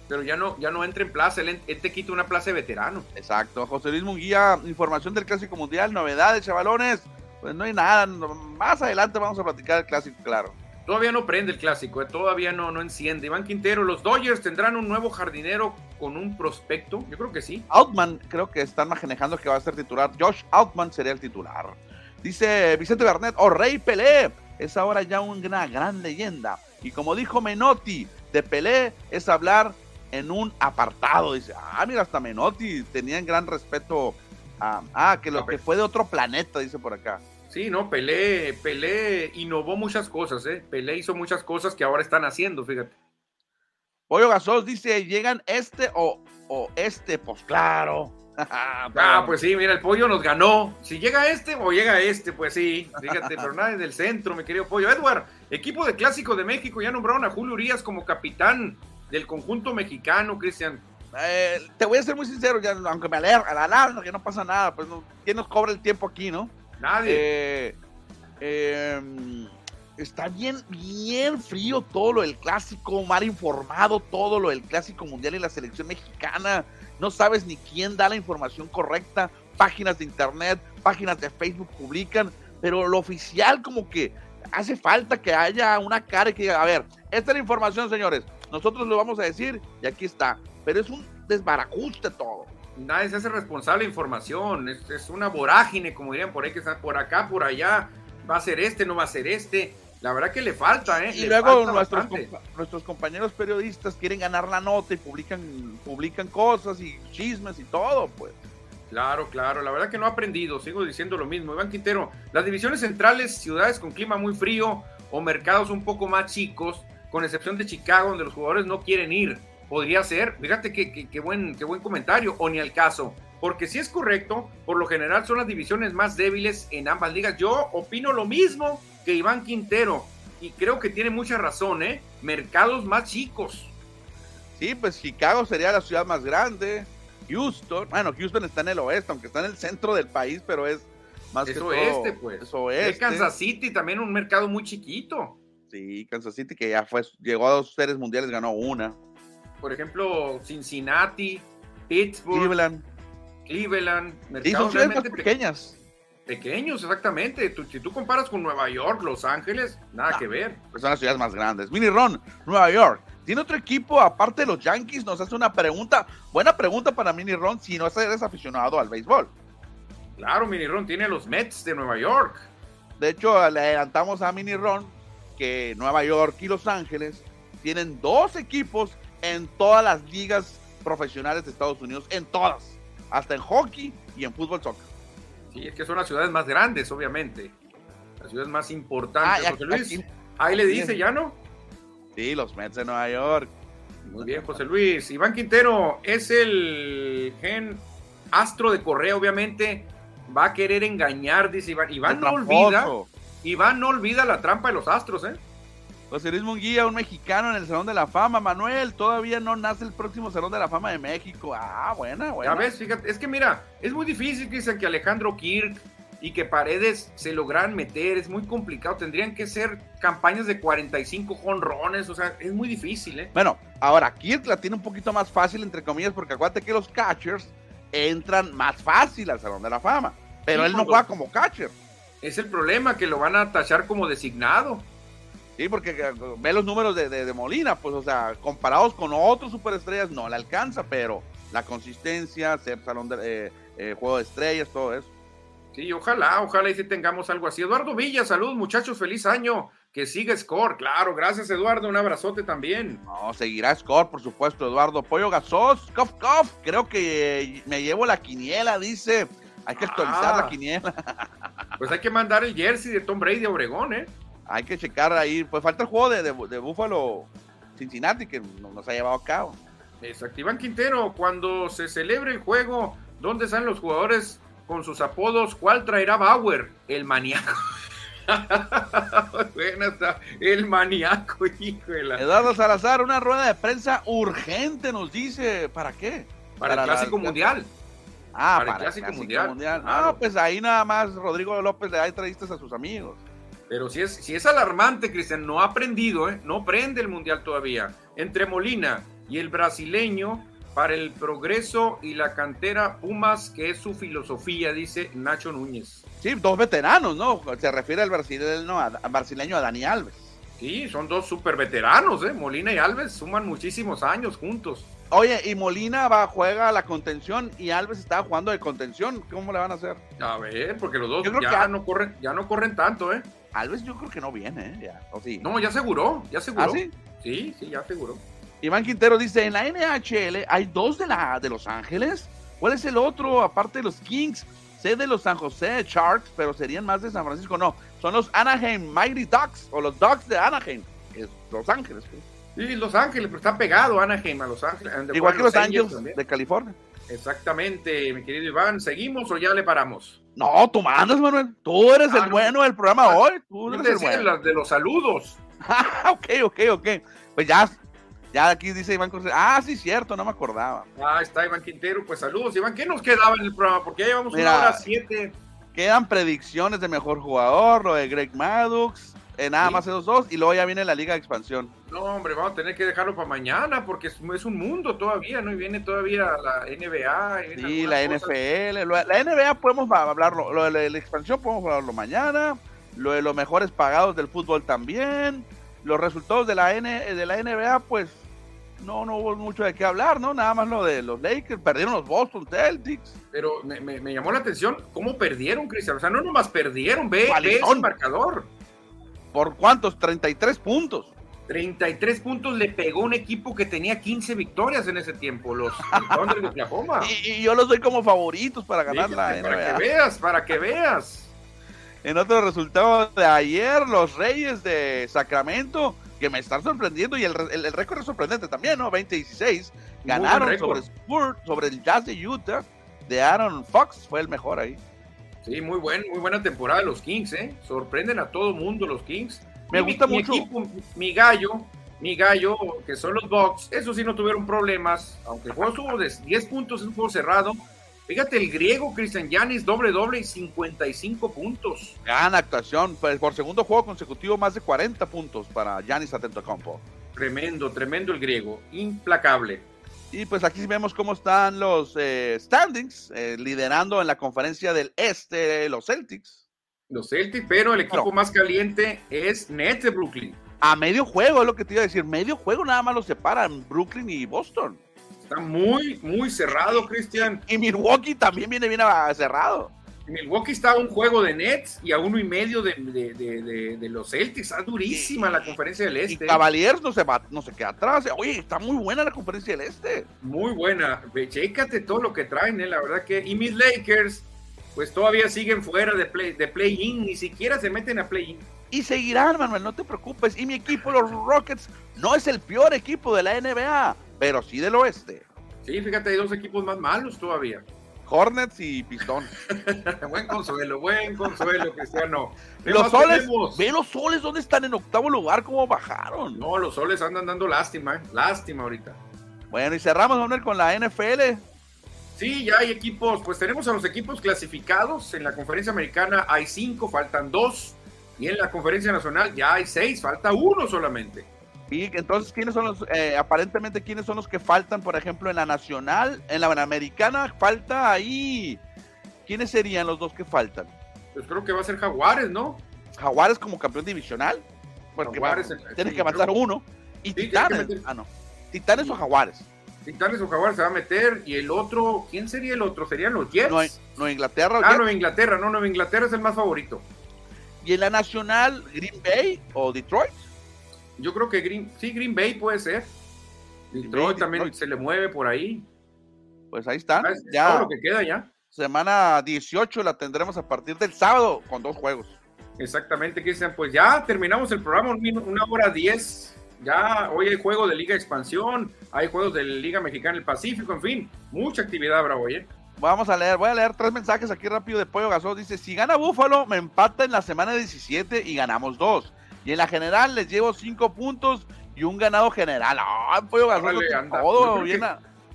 Pero ya no, ya no entra en plaza, él, él, te quita una plaza de veterano. Exacto, José Luis Munguía, información del Clásico Mundial, novedades, chavalones pues no hay nada. Más adelante vamos a platicar el clásico, claro. Todavía no prende el clásico, eh, todavía no, no enciende. Iván Quintero, los Dodgers tendrán un nuevo jardinero con un prospecto. Yo creo que sí. Outman, creo que están manejando que va a ser titular. Josh Outman sería el titular. Dice Vicente Bernet, oh Rey Pelé, es ahora ya una gran leyenda. Y como dijo Menotti, de Pelé es hablar en un apartado. Dice, ah, mira, hasta Menotti tenían gran respeto Ah, ah, que lo que fue de otro planeta, dice por acá. Sí, no, Pelé, Pelé innovó muchas cosas, ¿eh? Pelé hizo muchas cosas que ahora están haciendo, fíjate. Pollo Gasol dice, ¿llegan este o, o este? Pues claro. *laughs* ah, pues sí, mira, el pollo nos ganó. Si llega este o llega este, pues sí, fíjate, pero nada del centro, mi querido pollo. Edward, equipo de Clásico de México, ya nombraron a Julio Urias como capitán del conjunto mexicano, Cristian. Eh, te voy a ser muy sincero, ya, aunque me alerta, la larga, que no pasa nada, pues ¿quién nos cobra el tiempo aquí, no? Nadie. Eh, em, está bien, bien frío todo lo del clásico, mal informado todo lo del clásico mundial y la selección mexicana. No sabes ni quién da la información correcta. Páginas de internet, páginas de Facebook publican, pero lo oficial como que hace falta que haya una cara que diga, a ver, esta es la información, señores. Nosotros lo vamos a decir y aquí está pero es un desbarajuste todo. Nadie se hace responsable de información, es, una vorágine, como dirían por ahí, que está por acá, por allá, va a ser este, no va a ser este. La verdad que le falta, ¿eh? Y luego nuestros, nuestros compañeros periodistas quieren ganar la nota y publican, publican cosas y chismes y todo, pues. Claro, claro, la verdad que no ha aprendido, sigo diciendo lo mismo. Iván Quintero, las divisiones centrales, ciudades con clima muy frío o mercados un poco más chicos, con excepción de Chicago, donde los jugadores no quieren ir podría ser, fíjate qué, buen, qué buen comentario, o ni al caso, porque si es correcto, por lo general son las divisiones más débiles en ambas ligas. Yo opino lo mismo que Iván Quintero, y creo que tiene mucha razón, ¿eh? Mercados más chicos. Sí, pues Chicago sería la ciudad más grande. Houston, bueno, Houston está en el oeste, aunque está en el centro del país, pero es más que oeste, pues. Es oeste. Kansas City también un mercado muy chiquito. Sí, Kansas City que ya fue, llegó a dos series mundiales, ganó una por ejemplo, Cincinnati, Pittsburgh, Cleveland. Cleveland, mercados realmente pequeñas. Pequeños, exactamente. si tú comparas con Nueva York, Los Ángeles, nada que ver. Pues son las ciudades más grandes. Mini Ron, Nueva York. ¿Tiene otro equipo aparte de los Yankees? Nos hace una pregunta. Buena pregunta para Mini Ron si no eres aficionado al béisbol. Claro, Mini Ron tiene los Mets de Nueva York. De hecho, le adelantamos a Mini Ron que Nueva York y Los Ángeles tienen dos equipos en todas las ligas profesionales de Estados Unidos, en todas, hasta en hockey y en fútbol soccer. Sí, es que son las ciudades más grandes, obviamente, las ciudades más importantes. Ah, Luis, ahí le dice, ¿ya no? Sí, los Mets de Nueva York. Muy bien, José Luis. Iván Quintero es el gen astro de Correa, obviamente. Va a querer engañar, dice Iván. Iván no olvida. Iván no olvida la trampa de los astros, ¿eh? José Luis Munguía, un mexicano en el Salón de la Fama. Manuel, todavía no nace el próximo Salón de la Fama de México. Ah, buena, buena. Ya ves, fíjate, es que mira, es muy difícil, dicen que Alejandro Kirk y que Paredes se logran meter, es muy complicado. Tendrían que ser campañas de 45 jonrones, o sea, es muy difícil, ¿eh? Bueno, ahora Kirk la tiene un poquito más fácil, entre comillas, porque acuérdate que los catchers entran más fácil al Salón de la Fama, pero él no juega como catcher. Es el problema, que lo van a tachar como designado. Sí, porque eh, ve los números de, Molina, pues, o sea, comparados con otros superestrellas no le alcanza, pero la consistencia, ser salón de eh, eh, juego de estrellas, todo eso. Sí, ojalá, ojalá y si tengamos algo así. Eduardo Villa, salud, muchachos, feliz año. Que siga Score, claro, gracias Eduardo, un abrazote también. No, seguirá Score, por supuesto, Eduardo. Pollo Gasos, cof, cof, creo que me llevo la quiniela, dice. Hay que actualizar la ah. quiniela. *laughs* Pues hay que mandar el jersey de Tom Brady a Obregón, ¿eh? Hay que checar ahí. Pues falta el juego de, de, Buffalo Cincinnati que nos ha llevado a cabo. Exacto. Iván Quintero, cuando se celebre el juego, ¿dónde están los jugadores con sus apodos? ¿Cuál traerá Bauer? El maníaco. *laughs* bueno, está el maníaco, híjole. Eduardo Salazar, una rueda de prensa urgente nos dice. ¿Para qué? Para, el Clásico Mundial. Ah, para, el Clásico, Mundial. Ah, pues ahí nada más Rodrigo López le da entrevistas a sus amigos. Pero si es, si es alarmante, Cristian, no ha aprendido, ¿eh? no prende el Mundial todavía. Entre Molina y el brasileño, para el progreso y la cantera Pumas, que es su filosofía, dice Nacho Núñez. Sí, dos veteranos, ¿no? Se refiere al brasileño a, brasileño a Dani Alves. Sí, son dos super veteranos, ¿eh? Molina y Alves suman muchísimos años juntos. Oye, y Molina va, juega la contención y Alves está jugando de contención. ¿Cómo le van a hacer? A ver, porque los dos ya, no corren, ya no corren tanto, ¿eh? Alves yo creo que no viene, ¿eh? Ya, ¿o sí? No, ya aseguró, ya aseguró. ¿Ah, sí? Sí, sí, ya aseguró. Iván Quintero dice, en la NHL hay dos de, la, de Los Ángeles. ¿Cuál es el otro, aparte de los Kings? Sé de los San José Sharks, pero serían más de San Francisco. No, son los Anaheim Mighty Ducks o los Ducks de Anaheim. Es Los Ángeles. Pues. Sí, Los Ángeles, pero está pegado Anaheim a Los Ángeles. Igual que Los, Ángeles de California. Exactamente, mi querido Iván. ¿Seguimos o ya le paramos? No, tú mandas, Manuel. Tú eres el ah, bueno del programa ah, hoy. Tú eres el bueno. Las de los saludos. *laughs* ok, ok, ok. Pues ya, ya aquí dice Iván Cortés. Ah, sí, cierto, no me acordaba. Ah, está Iván Quintero. Pues saludos, Iván. ¿Qué nos quedaba en el programa? Porque ya llevamos una hora siete. Quedan predicciones de mejor jugador, lo de Greg Maddox, en nada más esos dos, y luego ya viene la Liga de Expansión. No, hombre, vamos a tener que dejarlo para mañana porque es, un mundo todavía, ¿no? Y viene todavía la NBA. sí, la NFL. la NBA podemos hablarlo, lo de la, expansión podemos hablarlo mañana. Lo de los mejores pagados del fútbol también. Los resultados de la, N, de la NBA, pues no, no hubo mucho de qué hablar, ¿no? Nada más lo de los Lakers, perdieron los Boston Celtics. Pero me, llamó la atención cómo perdieron, Cristian. O sea, no nomás perdieron, ve, ve ese marcador. ¿Por cuántos? 33 puntos. 33 puntos le pegó un equipo que tenía 15 victorias en ese tiempo, los *laughs* Thunder de Oklahoma. Y, yo los doy como favoritos para ganar la NBA. Para que veas, para que veas. En otro resultado de ayer, los Reyes de Sacramento, que me están sorprendiendo, y el, el, récord es sorprendente también, ¿no? 20-16. Ganaron sobre Spurs, sobre el Jazz de Utah, de Aaron Fox, fue el mejor ahí. Sí, muy, buen, muy buena temporada los Kings, ¿eh? Sorprenden a todo mundo los Kings. Me gusta mucho. Mi, equipo, mi gallo, mi gallo, que son los Bucks, eso sí no tuvieron problemas, aunque el juego estuvo de 10 puntos, es un juego cerrado. Fíjate, el griego Cristian Yanis, doble doble y 55 puntos. Gran actuación, pues, por segundo juego consecutivo, más de 40 puntos para Yanis Atentocompo. Tremendo, tremendo el griego, implacable. Y pues aquí vemos cómo están los eh, standings, eh, liderando en la conferencia del este los Celtics los Celtics, pero el equipo más caliente es Nets de Brooklyn. A medio juego es lo que te iba a decir, medio juego nada más lo separan Brooklyn y Boston. Está muy, muy cerrado, Cristian. Y Milwaukee también viene bien cerrado. Milwaukee está a un juego de Nets y a uno y medio de, de, los Celtics. Está durísima la conferencia del Este. Y Cavaliers no se, va, no se queda atrás. Oye, está muy buena la conferencia del Este. Muy buena. Chécate todo lo que traen, ¿eh? la verdad que. Y mis Lakers pues todavía siguen fuera de play de play-in, ni siquiera se meten a play-in. Y seguirán, Manuel, no te preocupes. Y mi equipo, los Rockets, no es el peor equipo de la NBA. pero sí del oeste. Sí, fíjate, hay dos equipos más malos todavía. Hornets y Pistón. *laughs* buen consuelo, buen consuelo, Cristiano. Los soles, ve los soles, ¿dónde están? En octavo lugar, ¿cómo bajaron? No, los soles andan dando lástima, ¿eh? lástima ahorita. Bueno, y cerramos, Manuel, con la NFL. Sí, ya hay equipos, pues tenemos a los equipos clasificados. En la conferencia americana hay cinco, faltan dos. Y en la conferencia nacional ya hay seis, falta uno solamente. Y entonces, ¿quiénes son los, eh, aparentemente, quiénes son los que faltan, por ejemplo, en la nacional, en la americana, falta ahí. ¿Quiénes serían los dos que faltan? Pues creo que va a ser Jaguares, ¿no? Jaguares como campeón divisional. Porque tienes que avanzar uno. Y Titanes. Ah, no. Titanes o Jaguares. Titanes o Jaguares se va a meter. Y el otro, ¿quién sería el otro? ¿Serían los Jets? Nueva, Inglaterra. Ah, Nueva Inglaterra, no, Nueva Inglaterra es el más favorito. ¿Y en la nacional, Green Bay o Detroit? Yo creo que Green, sí, Green Bay puede ser. Detroit también se le mueve por ahí. Pues ahí está. ya. Todo lo que queda ya. Semana 18 la tendremos a partir del sábado con dos juegos. Exactamente, Cristian. Pues ya terminamos el programa, una hora diez. Ya hoy hay juego de Liga Expansión, hay juegos de Liga Mexicana del Pacífico, en fin, mucha actividad habrá hoy. ¿eh? Vamos a leer, voy a leer tres mensajes aquí rápido de Pollo Gasol. Dice, si gana Búfalo, me empata en la semana 17 y ganamos dos. Y en la general les llevo cinco puntos y un ganado general. ¡Ah, Pollo! Todo bien.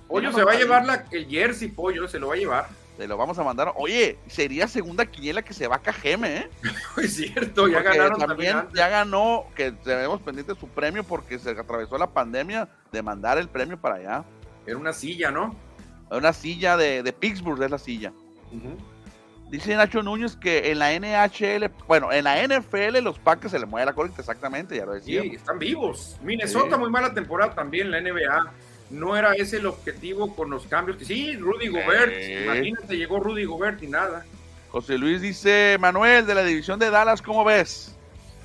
Pollo se va a llevar la, el jersey, Pollo, se lo va a llevar. Se lo vamos a mandar. Oye, sería segunda quiniela que se va a Cajeme, ¿eh? *laughs* es cierto, ya ganaron también. ya ganó, que tenemos pendiente su premio porque se atravesó la pandemia de mandar el premio para allá. Era una silla, ¿no? Una silla de, de Pittsburgh, es la silla. Dice Nacho Núñez que en la NHL, bueno, en la NFL los Packers se le mueve la colita, exactamente, ya lo decía. Sí, están vivos. Minnesota, muy mala temporada también, la NBA. No era ese el objetivo con los cambios. Que sí, Rudy Gobert, imagínate, llegó Rudy Gobert y nada. José Luis dice, Manuel, de la división de Dallas, ¿cómo ves?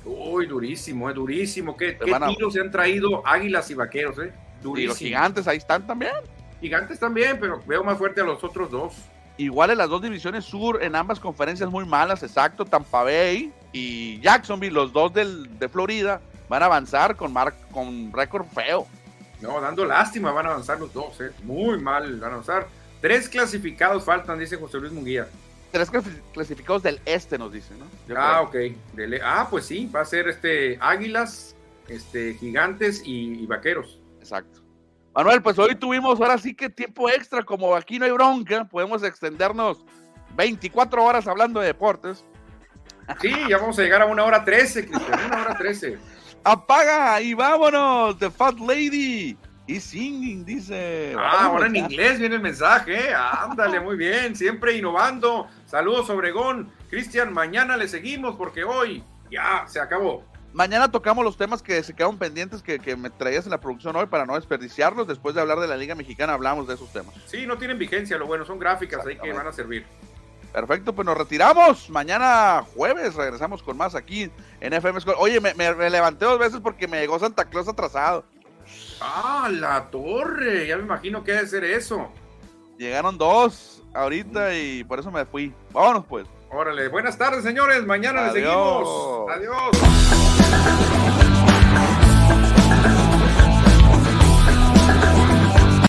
Uy, durísimo, es eh, durísimo. ¿Qué, qué tiros se han traído Águilas y Vaqueros? Eh? Durísimo. Y los gigantes ahí están también. Gigantes también, pero veo más fuerte a los otros dos. Igual en las dos divisiones sur, en ambas conferencias muy malas, exacto. Tampa Bay y Jacksonville, los dos del, de Florida, van a avanzar con, mar, con récord feo. No, dando lástima van a avanzar los dos, ¿eh? Muy mal van a avanzar. Tres clasificados faltan, dice José Luis Munguía. Tres clasificados del este, nos dice, ¿no? ah, ok. E, ah, pues sí, va a ser este Águilas, este Gigantes y Vaqueros. Exacto. Manuel, pues hoy tuvimos ahora sí que tiempo extra, como aquí no hay bronca, podemos extendernos 24 horas hablando de deportes. Sí, ya vamos a llegar a una hora 13, Cristian, una hora 13. *laughs* Apaga y vámonos, The Fat Lady. Y singing, dice. Ah, ahora en inglés viene el mensaje. ¿eh? Ándale, muy bien. Siempre innovando. Saludos, Obregón. Cristian, mañana le seguimos porque hoy ya se acabó. Mañana tocamos los temas que se quedaron pendientes que, que, me traías en la producción hoy para no desperdiciarlos. Después de hablar de la Liga Mexicana, hablamos de esos temas. Sí, no tienen vigencia, lo bueno, son gráficas ahí que van a servir. Perfecto, pues nos retiramos. Mañana jueves regresamos con más aquí en FM School. Oye, me, levanté dos veces porque me llegó Santa Claus atrasado. Ah, la torre. Ya me imagino que debe ser eso. Llegaron dos ahorita y por eso me fui. Vámonos pues. Órale, buenas tardes, señores. Mañana les seguimos. Adiós.